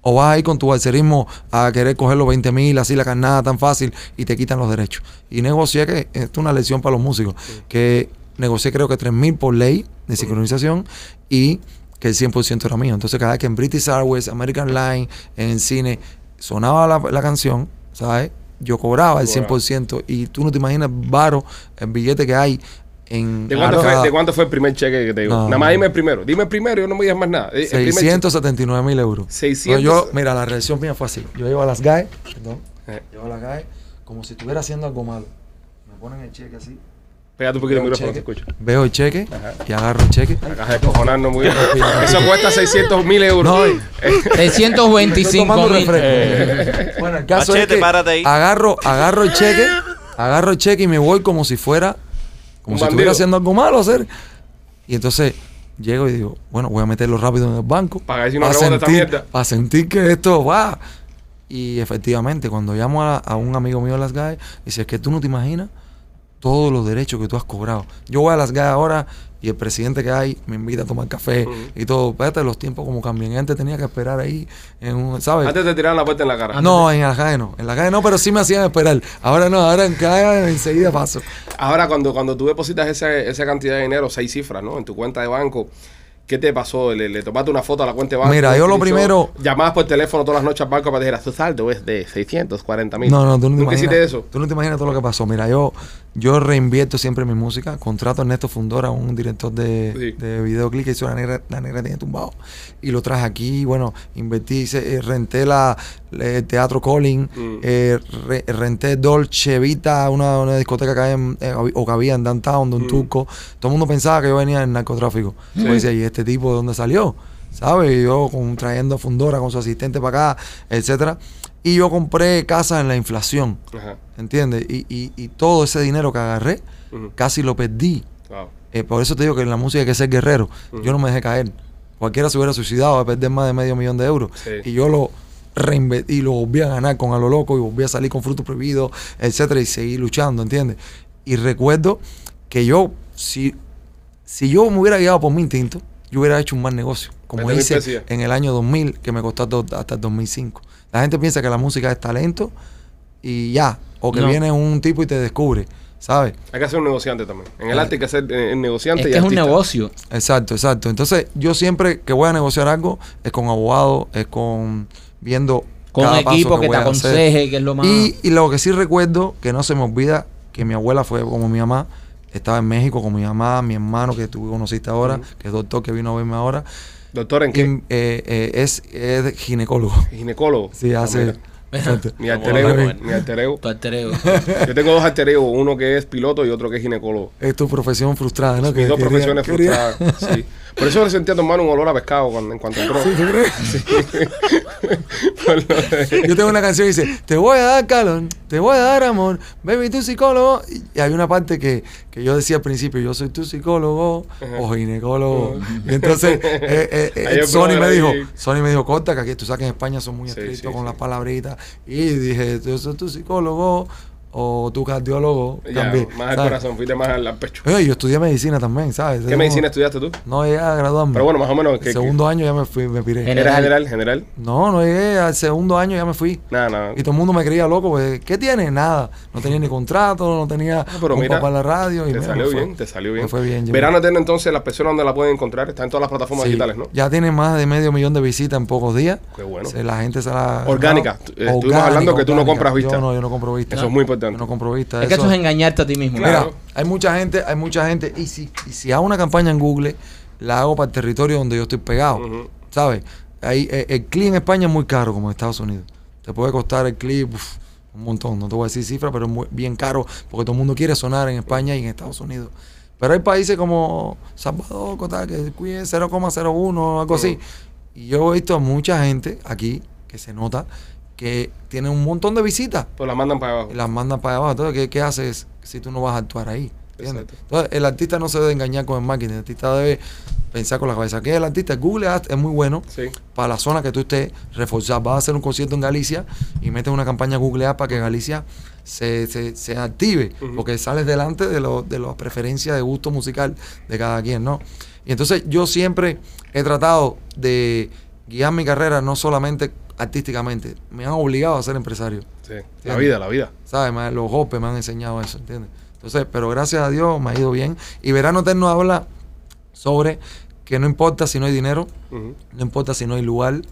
¿O vas a ir con tu balserismo a querer coger los 20 mil, así la carnada tan fácil y te quitan los derechos? Y negocié que, esto es una lección para los músicos, que negocié creo que 3 mil por ley de sincronización y que el 100% era mío. Entonces cada vez que en British Airways, American Line, en cine, sonaba la, la canción, ¿sabes? Yo cobraba el Cobraba. 100% y tú no te imaginas, varo, el billete que hay en... ¿De cuánto, fue, ¿De cuánto fue el primer cheque que te digo? No. Nada más dime el primero. Dime el primero y no me digas más nada. Eh, el primer cheque. 679 mil euros. 600. No, yo, mira, la reacción mía fue así. Yo llevo a las GAE, perdón, Eh, llevo a las GAE como si estuviera haciendo algo malo. Me ponen el cheque así. Pégate un poquito el veo el micrófono, te cheque, escucho. Veo el cheque Ajá. y agarro el cheque. Caja de cojonarnos muy bien. Eso cuesta 600 mil euros. No, y- Estoy 625 tomando mil. refresco. Bueno, el caso Machete, es que párate ahí. agarro, agarro el cheque, agarro el cheque y me voy como si fuera, como si bandido. estuviera haciendo algo malo hacer. Y entonces llego y digo, bueno, voy a meterlo rápido en el banco. Para si no pa' rebota esta sentir, mierda. para sentir que esto va. Y efectivamente, cuando llamo a, a un amigo mío de las GAE, dice, es que tú no te imaginas todos los derechos que tú has cobrado. Yo voy a las GAE ahora y el presidente que hay me invita a tomar café y todo. Fíjate los tiempos como cambian. Antes tenía que esperar ahí en un, ¿sabes? Antes te tiraron la puerta en la cara. No, en la calle no. En la calle no, pero sí me hacían esperar. Ahora no, ahora en calle enseguida paso. Ahora, cuando, cuando tú depositas esa, esa cantidad de dinero, seis cifras, ¿no? En tu cuenta de banco, ¿qué te pasó? ¿Le, le tomaste una foto a la cuenta de banco? Mira, yo lo ¿Utilizó- primero- Llamabas por teléfono todas las noches al banco para decir, tu saldo es de 640 mil. No, no, tú no te ¿Nunca imaginas. hiciste eso? Tú no te imaginas todo lo que pasó. Mira, yo, yo reinvierto siempre mi música. Contrato a Ernesto Fundora, un director de, Sí. de videoclip que hizo La Negra, la Negra Tiene Tumbado. Y lo traje aquí. Bueno, invertí, eh, renté la, el Teatro Colin, Mm. eh, re- renté Dolce Vita, una, una discoteca que, en, eh, o que había en Downtown, de un Mm. turco. Todo el mundo pensaba que yo venía del narcotráfico. Decía, ¿y este tipo de dónde salió? ¿Sabes? Yo con, trayendo a Fundora con su asistente para acá, etcétera. Y yo compré casas en la inflación. Ajá. ¿Entiendes? Y, y, y todo ese dinero que agarré, casi lo perdí. Wow. Eh, por eso te digo que en la música hay que ser guerrero. Yo no me dejé caer. Cualquiera se hubiera suicidado a perder más de medio millón de euros. Sí. Y yo lo reinvertí y lo volví a ganar con a lo loco y volví a salir con frutos prohibidos, etcétera, y seguí luchando, ¿entiendes? Y recuerdo que yo, si si yo me hubiera guiado por mi instinto, yo hubiera hecho un mal negocio. Como hice en el año 2000, que me costó hasta- hasta el 2005. La gente piensa que la música es talento y ya. O que No. viene un tipo y te descubre, ¿sabes? Hay que ser un negociante también. En el Ah. arte hay que ser eh, negociante Es y que es un negocio. Exacto, exacto. Entonces, yo siempre que voy a negociar algo, es con abogado, es con viendo Con un cada paso equipo que te aconseje, que es lo más... Y, y lo que sí recuerdo, que no se me olvida, que mi abuela fue como mi mamá, estaba en México con mi mamá, mi hermano que tú conociste ahora, que es doctor que vino a verme ahora, Doctor, ¿en qué? eh, eh, es, es ginecólogo. Ginecólogo. Sí, Ah, hace... mira. Mi alter ego, mi alter ego. Tu alter ego. Yo tengo dos alter ego, uno que es piloto y otro que es ginecólogo. Es tu profesión frustrada, ¿no? Mis Que dos quería- profesiones quería- frustradas. Sí. Por eso le sentí a tu hermano un olor a pescado cuando, en cuanto entró. <laughs> ¿Sí, tú crees? <laughs> Por lo de- Yo tengo una canción que dice, te voy a dar calor, te voy a dar amor, baby, tu psicólogo. Y hay una parte que, que yo decía al principio, yo soy tu psicólogo o ginecólogo. Y entonces <laughs> eh, eh, eh, Sony me dijo. Sony me dijo, corta, que aquí tú sabes que en España son muy Sí, estrictos sí, con sí. las palabritas. Y dije, yo soy tu psicólogo o tu cardiólogo. Ya, también, más al corazón, fuiste más al al pecho. Oye, yo estudié medicina también, ¿sabes? ¿Qué medicina estudiaste tú? No llegué a graduarme. Pero bueno, más o menos. que el segundo año ya me fui, me piré. General. ¿Era general? ¿General? No, no llegué, al segundo año ya me fui. Nada, nada. Y todo el mundo me creía loco, pues, ¿qué tiene? Nada. No tenía ni contrato, no tenía Ah, pero mira, la radio. Y Te mira, salió me fue- bien, te salió bien. Me fue bien. Verano Eterno, entonces, las personas donde la pueden encontrar, está en todas las plataformas Sí, digitales, ¿no? Ya tiene más de medio millón de visitas en pocos días. Qué bueno. Se- la gente se la... Orgánica. Eh, estuvimos hablando que tú no compras vista. Yo no, yo no compro vista. Eso es muy importante. Yo no compro vista. Es que eso es engañarte a ti mismo. Claro. Mira, hay mucha gente, hay mucha gente. Y si, y si hago una campaña en Google, la hago para el territorio donde yo estoy pegado. ¿Sabes? Ahí, eh, el clip en España es muy caro, como en Estados Unidos. Te puede costar el clip uf, un montón. No te voy a decir cifras, pero es muy- bien caro porque todo el mundo quiere sonar en España y en Estados Unidos. Pero hay países como Salvador, Cotal, que cuiden 0,01 algo así. Y yo he visto a mucha gente aquí que se nota que tiene un montón de visitas Pues la mandan para abajo. y las mandan para abajo. Entonces, ¿qué, qué haces si tú no vas a actuar ahí? Entonces, el artista no se debe engañar con el marketing. El artista debe pensar con la cabeza. ¿Qué es el artista? Google Ads es muy bueno Sí. para la zona que tú estés reforzar. Vas a hacer un concierto en Galicia y metes una campaña Google Ads para que Galicia se, se, se active. Porque sales delante de, lo- de las preferencias de gusto musical de cada quien, ¿no? Y entonces yo siempre he tratado de guiar mi carrera no solamente artísticamente. Me han obligado a ser empresario. Sí. La vida, la vida. ¿Sabes? Los golpes me han enseñado eso, ¿entiendes? Entonces, pero gracias a Dios me ha ido bien. Y Verano Eterno habla sobre que no importa si no hay dinero, no importa si no hay lugar,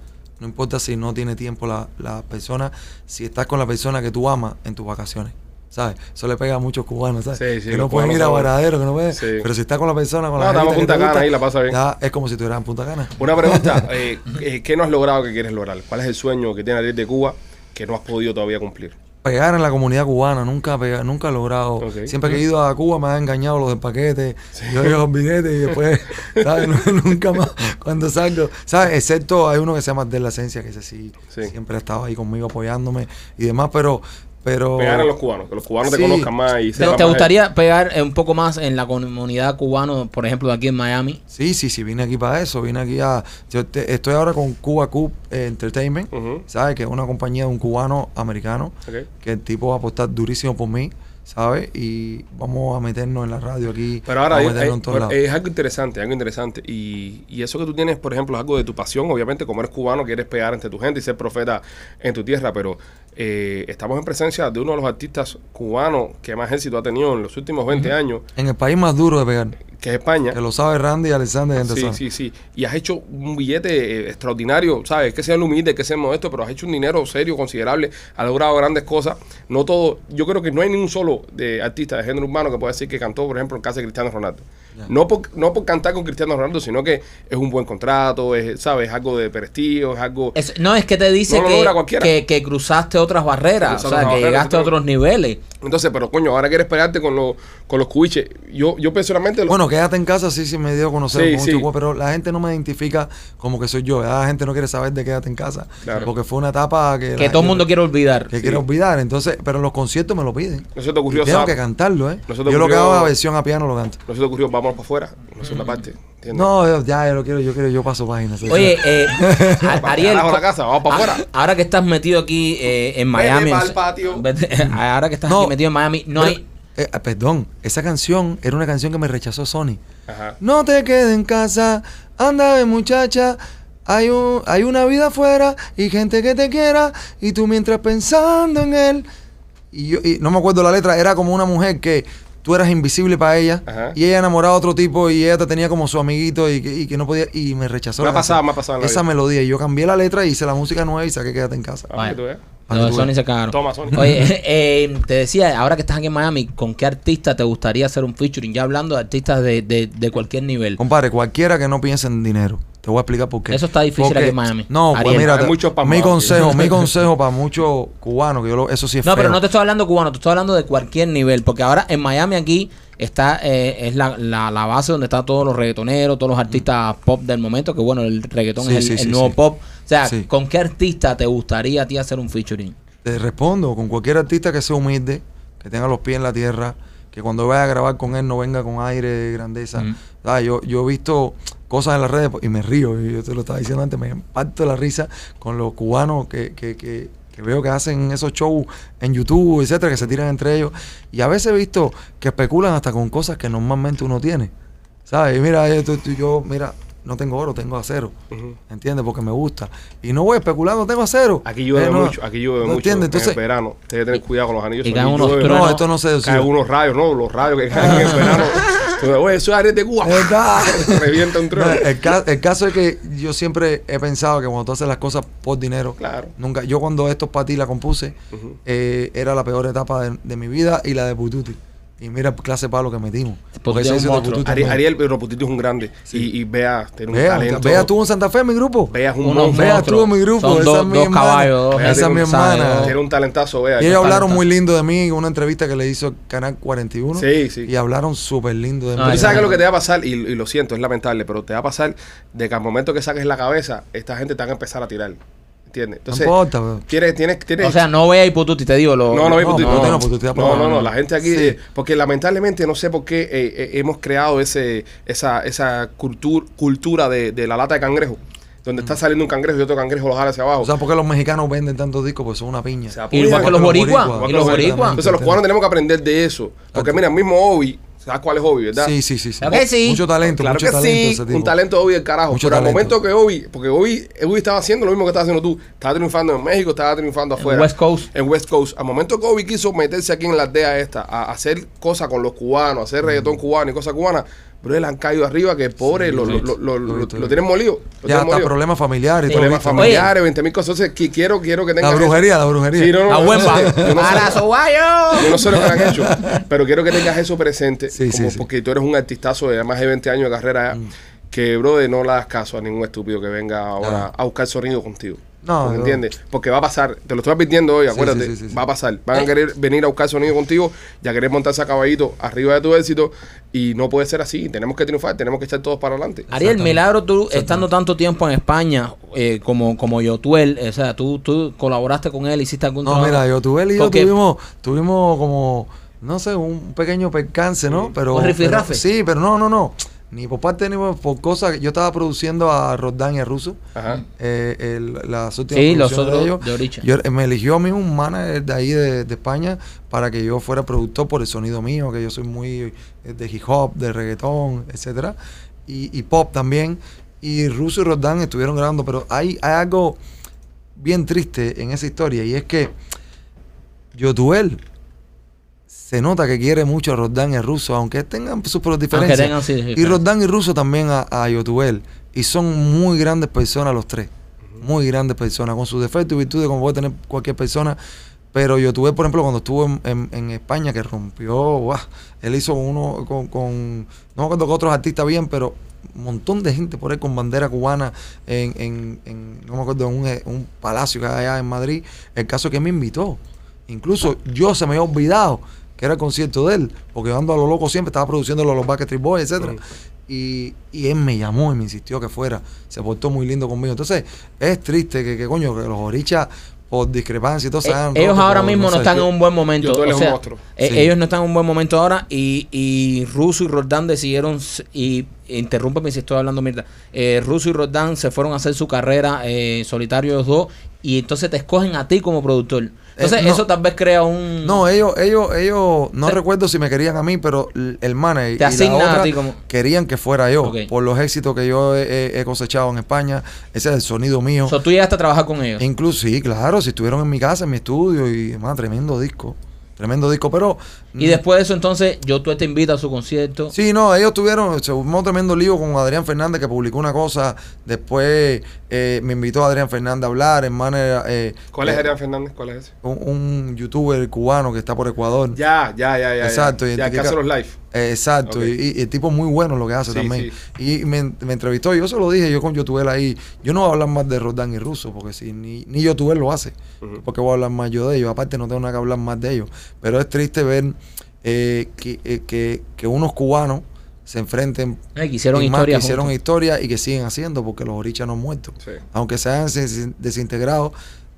no importa si no tiene tiempo la, la persona, si estás con la persona que tú amas en tus vacaciones. ¿Sabes? Eso le pega a muchos cubanos, ¿sabes? Sí, sí, que no pueden ir a Varadero, que no pueden. Sí. Pero si estás con la persona, con No, la estamos gente que Punta Cana ahí, la pasa bien. ya es como si estuvieras en Punta Cana. Una pregunta. <laughs> eh, eh, ¿Qué no has logrado que quieres lograr? ¿Cuál es el sueño que tienes de Cuba que no has podido todavía cumplir? pegar en la comunidad cubana, nunca pega- nunca he logrado. Siempre que he ido a Cuba me han engañado los del paquete, yo he ido a los billetes y después, <laughs> ¿sabes? Nunca más cuando salgo, ¿sabes? Excepto hay uno que se llama De la Esencia, que ese sí, Sí. siempre ha estado ahí conmigo apoyándome y demás, pero... pero Pegar a los cubanos, que los cubanos te conozcan más y ¿Te, sepan te más gustaría pegar eh, un poco más en la comunidad cubana, por ejemplo, de aquí en Miami? Sí, sí, sí, vine aquí para eso, vine aquí a... Yo te- estoy ahora con Cuba Cub eh, Entertainment. ¿sabes? Que es una compañía de un cubano americano, Ok. que el tipo va a apostar durísimo por mí, ¿sabes? Y vamos a meternos en la radio aquí. Pero ahora vamos hay- a meternos hay- en todos pero lados. es algo interesante, algo interesante. Y, y eso que tú tienes, por ejemplo, es algo de tu pasión. Obviamente, como eres cubano, quieres pegar entre tu gente y ser profeta en tu tierra. Pero eh, estamos en presencia de uno de los artistas cubanos que más éxito ha tenido en los últimos 20 años, En el país más duro de pegar, que es España. que lo sabe Randy y Alexander Sí, sí, sí. Y has hecho un billete eh, extraordinario, ¿sabes? Que sea humilde, que sea modesto, pero has hecho un dinero serio, considerable, has logrado grandes cosas. No todo, yo creo que no hay ni un solo de artista de género humano que pueda decir que cantó, por ejemplo, en casa de Cristiano Ronaldo. No, por, no por cantar con Cristiano Ronaldo, sino que es un buen contrato, es, ¿sabes? Es algo de prestigio, es algo... Es- no, es que te dice No lo que, que, que cruzaste otras barreras, Cruzaste o sea, que barreras, llegaste a otros niveles. Entonces, pero coño, ahora quieres pegarte con, los con los cubiches. Yo, yo personalmente... lo- Bueno, quédate en casa, sí, sí me dio a conocer Sí, mucho, sí. pero la gente no me identifica como que soy yo. ya La gente no quiere saber de quédate en casa. Claro. Porque fue una etapa que... Que la todo el mundo quiere olvidar. Que quiere olvidar. Entonces, pero en los conciertos me lo piden. no se te ocurrió, Y tengo que cantarlo, ¿eh? No Yo lo que hago es la versión a piano lo canto. No se te ocurrió, vámonos para afuera, una segunda parte. ¿entiendes? No, yo- ya, yo lo quiero, yo quiero, yo paso páginas. Oye, eh, <laughs> Ariel, la casa, vamos pa' a- afuera. ahora que estás metido aquí eh, en Miami, sea, patio. vete- <laughs> ahora que estás No, aquí metido en Miami, no Pero, hay, eh, perdón, esa canción era una canción que me rechazó Sony. Ajá. No te quedes en casa, anda ve muchacha. Hay, un, hay una vida afuera y gente que te quiera y tú mientras pensando en él. Y yo y no me acuerdo la letra, era como una mujer que tú eras invisible para ella Ajá. y ella enamoraba a otro tipo y ella te tenía como su amiguito y que, y que no podía y me rechazó. Me ha pasado, me ha pasado Esa vida. melodía y yo cambié la letra y hice la música nueva y saqué Quédate en casa. Ah, Tú Sony se cagaron. Toma, Sony. Oye, <laughs> eh, te decía, ahora que estás aquí en Miami, ¿con qué artista te gustaría hacer un featuring? Ya hablando de artistas de, de, de cualquier nivel. Compadre, cualquiera que no piense en dinero. Te voy a explicar por qué. Eso está difícil Porque- aquí en Miami. No, pues Ariel. mira, Hay mi consejo, mi <laughs> consejo para muchos cubanos, que yo lo, eso sí es No, pero no te estoy hablando cubano, te estoy hablando de cualquier nivel. Porque ahora en Miami aquí está eh, es la, la, la base donde están todos los reggaetoneros, todos los artistas pop del momento. Que bueno, el reggaetón Sí, es el, sí, el sí, nuevo pop. O sea. ¿con qué artista te gustaría a ti hacer un featuring? Te respondo con cualquier artista que sea humilde, que tenga los pies en la tierra, que cuando vaya a grabar con él no venga con aire de grandeza. Mm. Ah, yo, yo he visto cosas en las redes y me río, y yo te lo estaba diciendo antes, me parto la risa con los cubanos que, que, que, que veo que hacen esos shows en YouTube, etcétera, que se tiran entre ellos. Y a veces he visto que especulan hasta con cosas que normalmente uno tiene. ¿Sabes? Mira, esto, yo, mira, no tengo oro, tengo acero. Ujú. ¿Entiendes? Porque me gusta. Y no voy no tengo acero. Aquí llueve Eh, no, mucho, aquí llueve ¿no mucho. entiendes? En el Entonces, verano. Tienes que tener cuidado con los anillos. Y caen unos llueve, truenos. no, esto no se Caen unos rayos, no, los rayos que caen en el verano. <laughs> Oye, eso es Ariel de Cuba. <laughs> Revienta un No, trueno. el, ca- el caso es que yo siempre he pensado que cuando tú haces las cosas por dinero, Claro. nunca, yo cuando esto para ti la compuse, Ujú. eh, era la peor etapa de, de mi vida y la de Pututi. Y mira el clase de palo que metimos. Es ese un hizo de monstruo. Pututi Ari- es Ariel, pero Putito es un grande. Y, y Bea tiene un Vea, talento. Vea estuvo en Santa Fe en mi grupo. Bea es un Unos monstruo. Vea estuvo en mi grupo. Son esa dos- es mi dos hermana. caballos, Bea Esa es mi hermana. Tiene un talentazo, Bea. Y ellos hablaron talentazo. muy lindo de mí en una entrevista que le hizo el Canal 41. Sí, sí. Y hablaron súper lindo de No, mí. Tú sabes que lo que te va a pasar, y, y lo siento, es lamentable, pero te va a pasar de que al momento que saques la cabeza, esta gente te va a empezar a tirar. ¿Entiendes? No Entonces, importa, bro. tienes, tienes, tienes. O sea, no vea Hipotuti, te digo. Lo, no, no, no, hay no, no, no, probado. no, no, la gente aquí, Sí. eh, porque lamentablemente no sé por qué eh, eh, hemos creado ese, esa, esa cultura, cultura de, de la lata de cangrejo, donde está saliendo un cangrejo y otro cangrejo lo jala hacia abajo. O sea, ¿por qué los mexicanos venden tantos discos? Pues son una piña. O sea, Igual que los Igual que los boricuas. boricuas. Y los boricuas. Entonces los cubanos tenemos que aprender de eso. Porque mira, el mismo Obi, ¿sabes cuál es Obi, verdad? Sí, sí, sí. sí. Claro que sí. Mucho talento, Claro mucho que talento sí, ese tipo. un talento de Obi del carajo. Mucho pero al talento. momento que Obi, porque Obi, Obi estaba haciendo lo mismo que estás haciendo tú, estaba triunfando en México, estaba triunfando afuera. West Coast. En West Coast. Al momento que Obi quiso meterse aquí en la aldea esta, a hacer cosas con los cubanos, hacer reggaetón cubano y cosas cubanas, pero él han caído arriba que pobre lo, lo, lo, lo- tienen molido. Ya hasta problemas familiares todo. Problemas familiares, 20 mil cosas. Entonces, qui- quiero, quiero que tengas La eso. brujería, la brujería. Sí, no, no, La huemba. yo no sé- yo no sé- ¡Para Sobayo! yo no sé lo que han hecho, pero quiero que tengas eso presente, Sí, como sí, sí. porque tú eres un artistazo de más de 20 años de carrera Mm. que, brother, no le hagas caso a ningún estúpido que venga ahora a buscar sonido contigo. No, no. ¿Entiendes? Porque va a pasar, te lo estoy advirtiendo hoy, acuérdate, sí, sí, sí, va a pasar. Van a querer venir a buscar sonido contigo, ya querer montarse a caballito arriba de tu éxito, y no puede ser así. Tenemos que triunfar, tenemos que echar todos para adelante. Ariel, milagro, tú estando tanto tiempo en España eh, como, como Yotuel, o sea, tú, tú colaboraste con él, hiciste algún No, trabajo? mira, yo tuve y yo Porque- tuvimos, tuvimos como, no sé, un pequeño percance, ¿no? Pero- Sí, pero no, no, no. Ni por parte ni por, por cosas. que Yo estaba produciendo a Roldán y a Russo. Ajá. eh, el- las últimas Sí, los otros de ellos. de Oricha. Yo, me eligió a mí un manager de ahí de, de España para que yo fuera productor por el sonido mío, que yo soy muy eh, de hip hop, de reggaetón, etcétera, y, y pop también. Y Russo y Roldán estuvieron grabando, pero hay, hay algo bien triste en esa historia y es que Yotuel se nota que quiere mucho a Roldán y a Russo, aunque tengan sus diferencias. tengan, sí, y. Roldán y Russo también a, a Yotuel. Y son muy grandes personas los tres. Muy grandes personas, con sus defectos y virtudes, como puede tener cualquier persona. Pero Yotuel, por ejemplo, cuando estuvo en, en- en España, que rompió, él hizo uno con, con- no me acuerdo con otros artistas bien, pero un montón de gente por ahí con bandera cubana en, en- en- no me acuerdo, en un, un palacio que hay allá en Madrid. El caso es que me invitó. Incluso yo se me había olvidado que era el concierto de él, porque yo ando a lo loco siempre, estaba produciendo los Backstreet Boys, etcétera. Y, y él me llamó y me insistió que fuera. Se portó muy lindo conmigo. Entonces, es triste que, que coño, que los orichas, por discrepancia y todo, se Eh, ellos ahora por, mismo no están yo- en un buen momento. O sea, eh, Sí. Ellos no están en un buen momento ahora y, y Russo y Roldán decidieron, y interrúmpeme si estoy hablando mierda, eh, Russo y Roldán se fueron a hacer su carrera eh, solitario los dos y entonces te escogen a ti como productor. Entonces, Eh, no. eso tal vez crea un. No, ellos, ellos, ellos, no Te- recuerdo si me querían a mí, pero el manager Te y la a otra ti como- querían que fuera yo, por los éxitos que yo he, he- he cosechado en España, ese es el sonido mío. O sea, tú llegaste a trabajar con ellos. Incluso, sí, claro, si estuvieron en mi casa, en mi estudio, y más, tremendo disco, tremendo disco, pero... Y después de eso, entonces, yo tú te invito a su concierto. Sí, no, ellos tuvieron, se formó un tremendo lío con Adrián Fernández que publicó una cosa, después eh, me invitó Adrián Fernández a hablar, hermano, eh, ¿Cuál es eh, Adrián Fernández? ¿Cuál es ese? un, un youtuber cubano que está por Ecuador. Ya, ya, ya, ya. Exacto, Ya, ya que hace los live. Exacto, y, y el tipo muy bueno lo que hace Sí, también. Y me, me entrevistó, yo se lo dije, yo con Youtubel ahí, yo no voy a hablar más de Roldán y Russo, porque si ni, ni Youtubel lo hace, porque voy a hablar más yo de ellos, aparte no tengo nada que hablar más de ellos, pero es triste ver eh, que, eh, que, que unos cubanos se enfrenten Eh, que hicieron y más que historia. hicieron historia y que siguen haciendo, porque los orichas no han muerto. Sí. Aunque se hayan des- desintegrado,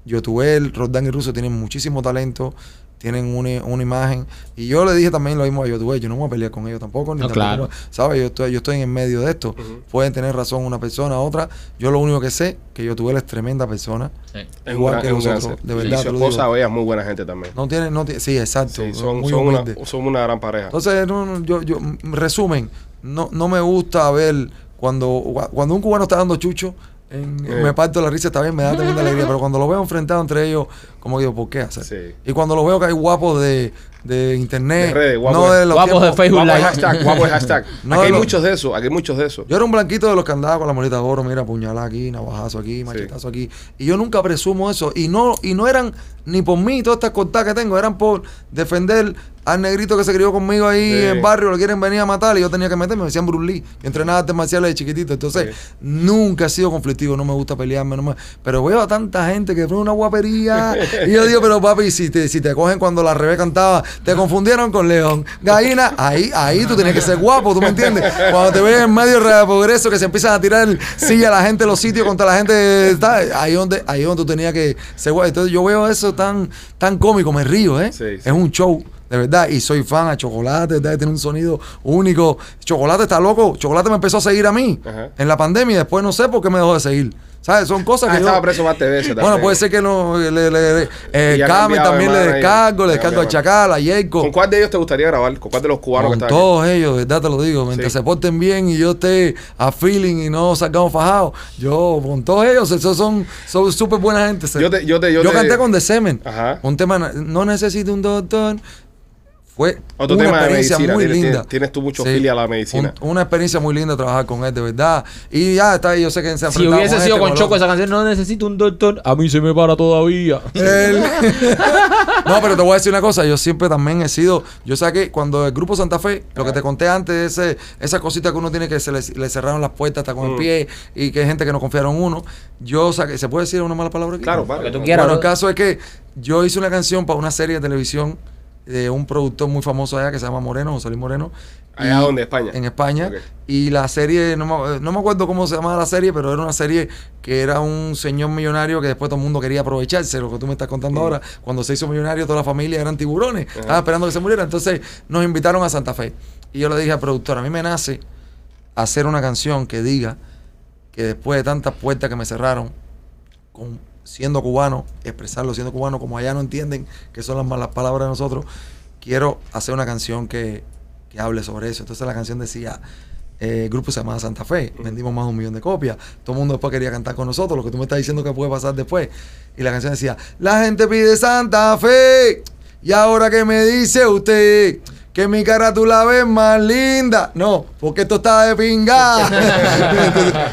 Youtubel, Roldán y Russo tienen muchísimo talento, tienen una, una imagen. Y yo le dije también lo mismo a Youtubel, yo no me voy a pelear con ellos tampoco. Ni No, tampoco claro. me- ¿Sabes? Yo estoy, yo estoy en el medio de esto. Pueden tener razón una persona, otra. Yo lo único que sé, que Youtubel es tremenda persona. Sí. Es Igual un gran- que nosotros, de verdad, te esposa, ella es muy buena gente también. No tiene, no tiene, sí, exacto. Sí, son, muy son, una, son una gran pareja. Entonces, no, no, yo, yo, en resumen, no, no me gusta ver cuando, cuando un cubano está dando chucho, en- Eh. me parto la risa, está bien, me da tremenda alegría, pero cuando lo veo enfrentado entre ellos, como digo, ¿por qué hacer? Sí. Y cuando lo veo que hay guapos de, de internet, De redes, guapos no de- de los guapos de Facebook Guapo el Live. hashtag, guapo el hashtag. <laughs> No, aquí hay muchos de esos, aquí hay muchos de esos. Yo era un blanquito de los que andaba con la molita de oro, mira, puñalada aquí, navajazo aquí, machetazo aquí. Y yo nunca presumo eso. Y no, y no eran ni por mí todas estas cortadas que tengo, eran por defender al negrito que se crió conmigo ahí Sí. en el barrio, lo quieren venir a matar y yo tenía que meterme, me decían Bruce Lee. Yo entrenaba artes marciales de chiquitito, entonces Sí. nunca he sido conflictivo, no me gusta pelearme, no me- pero veo a tanta gente que fue una guapería y yo digo, pero papi, si te, si te cogen cuando la revés cantaba, te confundieron con León, gallina, ahí, ahí tú tienes que ser guapo, ¿tú me entiendes? Cuando te ves en medio de progreso que se empiezan a tirar silla a la gente en los sitios contra la gente, ahí donde, ahí donde tú tenías que ser guapo. Entonces yo veo eso tan, tan cómico, me río, ¿eh? Sí, sí. Es un show. De verdad, y soy fan a Chocolate, ¿verdad? tiene un sonido único. Chocolate está loco. Chocolate me empezó a seguir a mí Ajá. en la pandemia y después no sé por qué me dejó de seguir. ¿Sabes? Son cosas Ah, que yo- estaba preso más veces Bueno, puede ser que no. Le, le- eh, Carmen también le descargo, le descargo a. Chacal, a Jacob. ¿Con cuál de ellos te gustaría grabar? ¿Con cuál de los cubanos Con que están aquí? todos ellos, verdad te lo digo. Mientras Sí. se porten bien y yo esté a feeling y no sacamos fajados, yo con todos ellos, esos son son súper buena gente. Yo te- yo te- yo te- canté con The Semen. Ajá. Un tema, no necesito un doctor. Fue Otro una tema de experiencia medicina. muy Tienes- linda. tienes- tú mucho filia a la medicina. Un- una experiencia muy linda trabajar con él, de verdad. Y ya está ahí, yo sé que se ha Si hubiese con sido este, con Choco esa canción, no necesito un doctor. A mí se me para todavía. <laughs> No, pero te voy a decir una cosa, yo siempre también he sido, yo saqué cuando el grupo Santa Fe, lo que te conté antes, ese, esa cosita que uno tiene que se le, le cerraron las puertas hasta con el Mm. pie y que hay gente que no confiaron en uno, yo saqué, ¿se puede decir una mala palabra aquí? Claro, vale. Lo que tú quieras. Bueno, el caso es que yo hice una canción para una serie de televisión de un productor muy famoso allá que se llama Moreno, José Luis Moreno. ¿Allá dónde? ¿España? En España. Y la serie, no me, no me acuerdo cómo se llamaba la serie, pero era una serie que era un señor millonario que después todo el mundo quería aprovecharse, lo que tú me estás contando Mm. ahora. Cuando se hizo millonario, toda la familia eran tiburones, Ajá. estaban esperando que se muriera. Entonces nos invitaron a Santa Fe. Y yo le dije al productor, a mí me nace hacer una canción que diga que después de tantas puertas que me cerraron, con, siendo cubano, expresarlo siendo cubano, como allá no entienden que son las malas palabras de nosotros, quiero hacer una canción que, que hable sobre eso. Entonces la canción decía, eh, el grupo se llamaba Santa Fe, vendimos más de un millón de copias, todo el mundo después quería cantar con nosotros, lo que tú me estás diciendo que puede pasar después. Y la canción decía, la gente pide Santa Fe, y ahora que me dice usted que mi cara tú la ves más linda. No, porque esto está de pinga.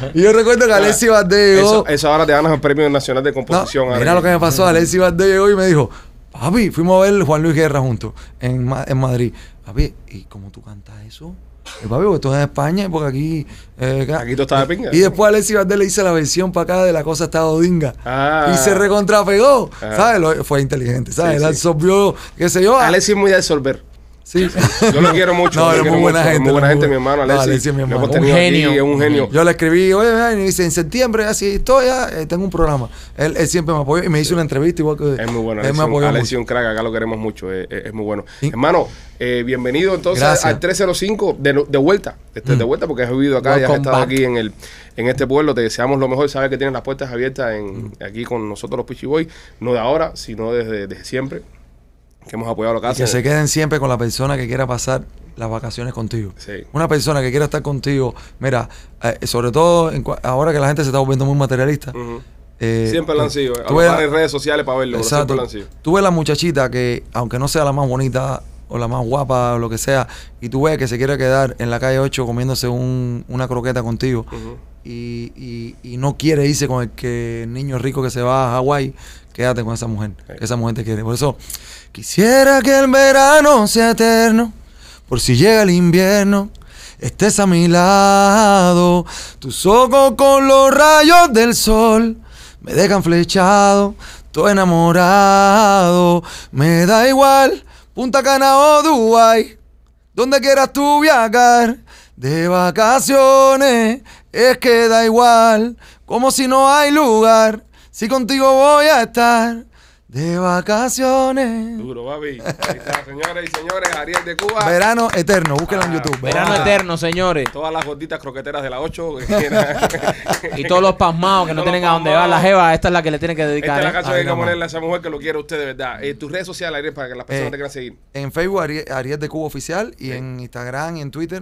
<laughs> y yo recuerdo que Alexi Bardeo... Eso, eso ahora te ganas el Premio Nacional de No, Composición. ahora mira lo que me pasó. Alexi Valdés llegó y me dijo, papi, fuimos a ver Juan Luis Guerra juntos en, Ma- en Madrid. Papi, ¿y cómo tú cantas eso? Y papi, porque tú en España, porque aquí... eh, Aquí tú estás de pinga. Y después Alexi Valdés le hice la versión para acá de La Cosa Está Odinga. Ah. Y se recontrapegó. Ah. Fue inteligente, ¿sabes? Sí, Él sí. absorbió, qué sé yo. Alexis es muy de absorber. Sí. Yo lo quiero mucho. No, es muy buena mucho, gente, Muy buena gente, mi hermano No, Alexis. Alexis es mi hermano. Un aquí, genio. es un genio. Yo le escribí, oye, ven", y dice, en septiembre, así estoy, ya, eh, tengo un programa. Él, él siempre me apoyó y me hizo una entrevista igual que Es muy bueno. Él Alexis, me apoyó Alexis mucho. un crack, acá lo queremos mucho. Es, muy bueno. Hermano, eh, bienvenido entonces Gracias. al 305 de, de vuelta. Este, De vuelta porque has vivido acá y has estado back. aquí en el en este pueblo. Te deseamos lo mejor. Sabes que tienes las puertas abiertas en, aquí con nosotros los Pichi Boys. No de ahora, sino desde, desde siempre. Que hemos apoyado la Y casa. que se queden siempre con la persona que quiera pasar las vacaciones contigo. Sí. Una persona que quiera estar contigo, mira, eh, sobre todo en ahora que la gente se está volviendo muy materialista. Eh, Siempre lo han sido. tú ves- en redes sociales para verlo. Exacto. lo han sido. Tú ves la muchachita que, aunque no sea la más bonita o la más guapa o lo que sea, y tú ves que se quiere quedar en la calle 8 comiéndose un- una croqueta contigo y, y- y no quiere irse con el que el niño rico que se va a Hawái, quédate con esa mujer, que esa mujer te quiere. Por eso, quisiera que el verano sea eterno, por si llega el invierno. Estés a mi lado, tus ojos con los rayos del sol me dejan flechado, estoy enamorado, me da igual, Punta Cana o Dubai, donde quieras tú viajar, de vacaciones, es que da igual, como si no hay lugar, si contigo voy a estar, de vacaciones. Duro, papi. Ahí está, <laughs> señores y señores. Ariel de Cuba. Verano eterno, búsquenlo en Ah, YouTube. Verano eterno, señores. Todas las gorditas croqueteras de la 8. que quieran. Y todos los pasmados que no tienen a dónde va la jeva, esta es la que le tienen que Esta dedicar. es la ¿eh? canción que ponerle a esa mujer que lo quiere a usted de verdad. Eh, tus redes sociales, Ariel, para que las personas Eh, te quieran seguir. En Facebook, Ariel, Ariel de Cuba Oficial, y en Instagram y en Twitter,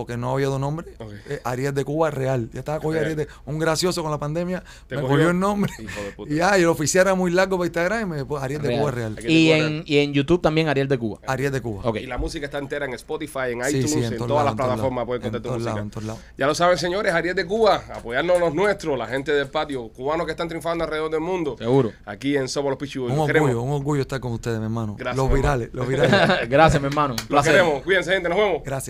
porque no había dos nombres, Ok. eh, Ariel de Cuba Real. Ya estaba cogido Real. Ariel de, un gracioso con la pandemia, Te me cogió. cogió el nombre. <laughs> Y ya, y el oficial era muy largo para Instagram y me pues, Ariel de. Cuba Real. Y te en, y en YouTube también Ariel de Cuba. Ariel de Cuba. Y la música está entera en Spotify, en iTunes, sí, en, todas las en plataformas puedes encontrar En tu música. Ya lo saben, señores, Ariel de Cuba, apoyarnos los nuestros, la gente del patio, cubanos que están triunfando alrededor del mundo. Seguro. Aquí en Somos los Pichi Boys. Un queremos. orgullo, un orgullo estar con ustedes, mi hermano. Gracias, los hermano. virales, los virales. <laughs> Gracias, mi hermano. Un Los placer. queremos. Cuídense, gente. Nos vemos. Gracias.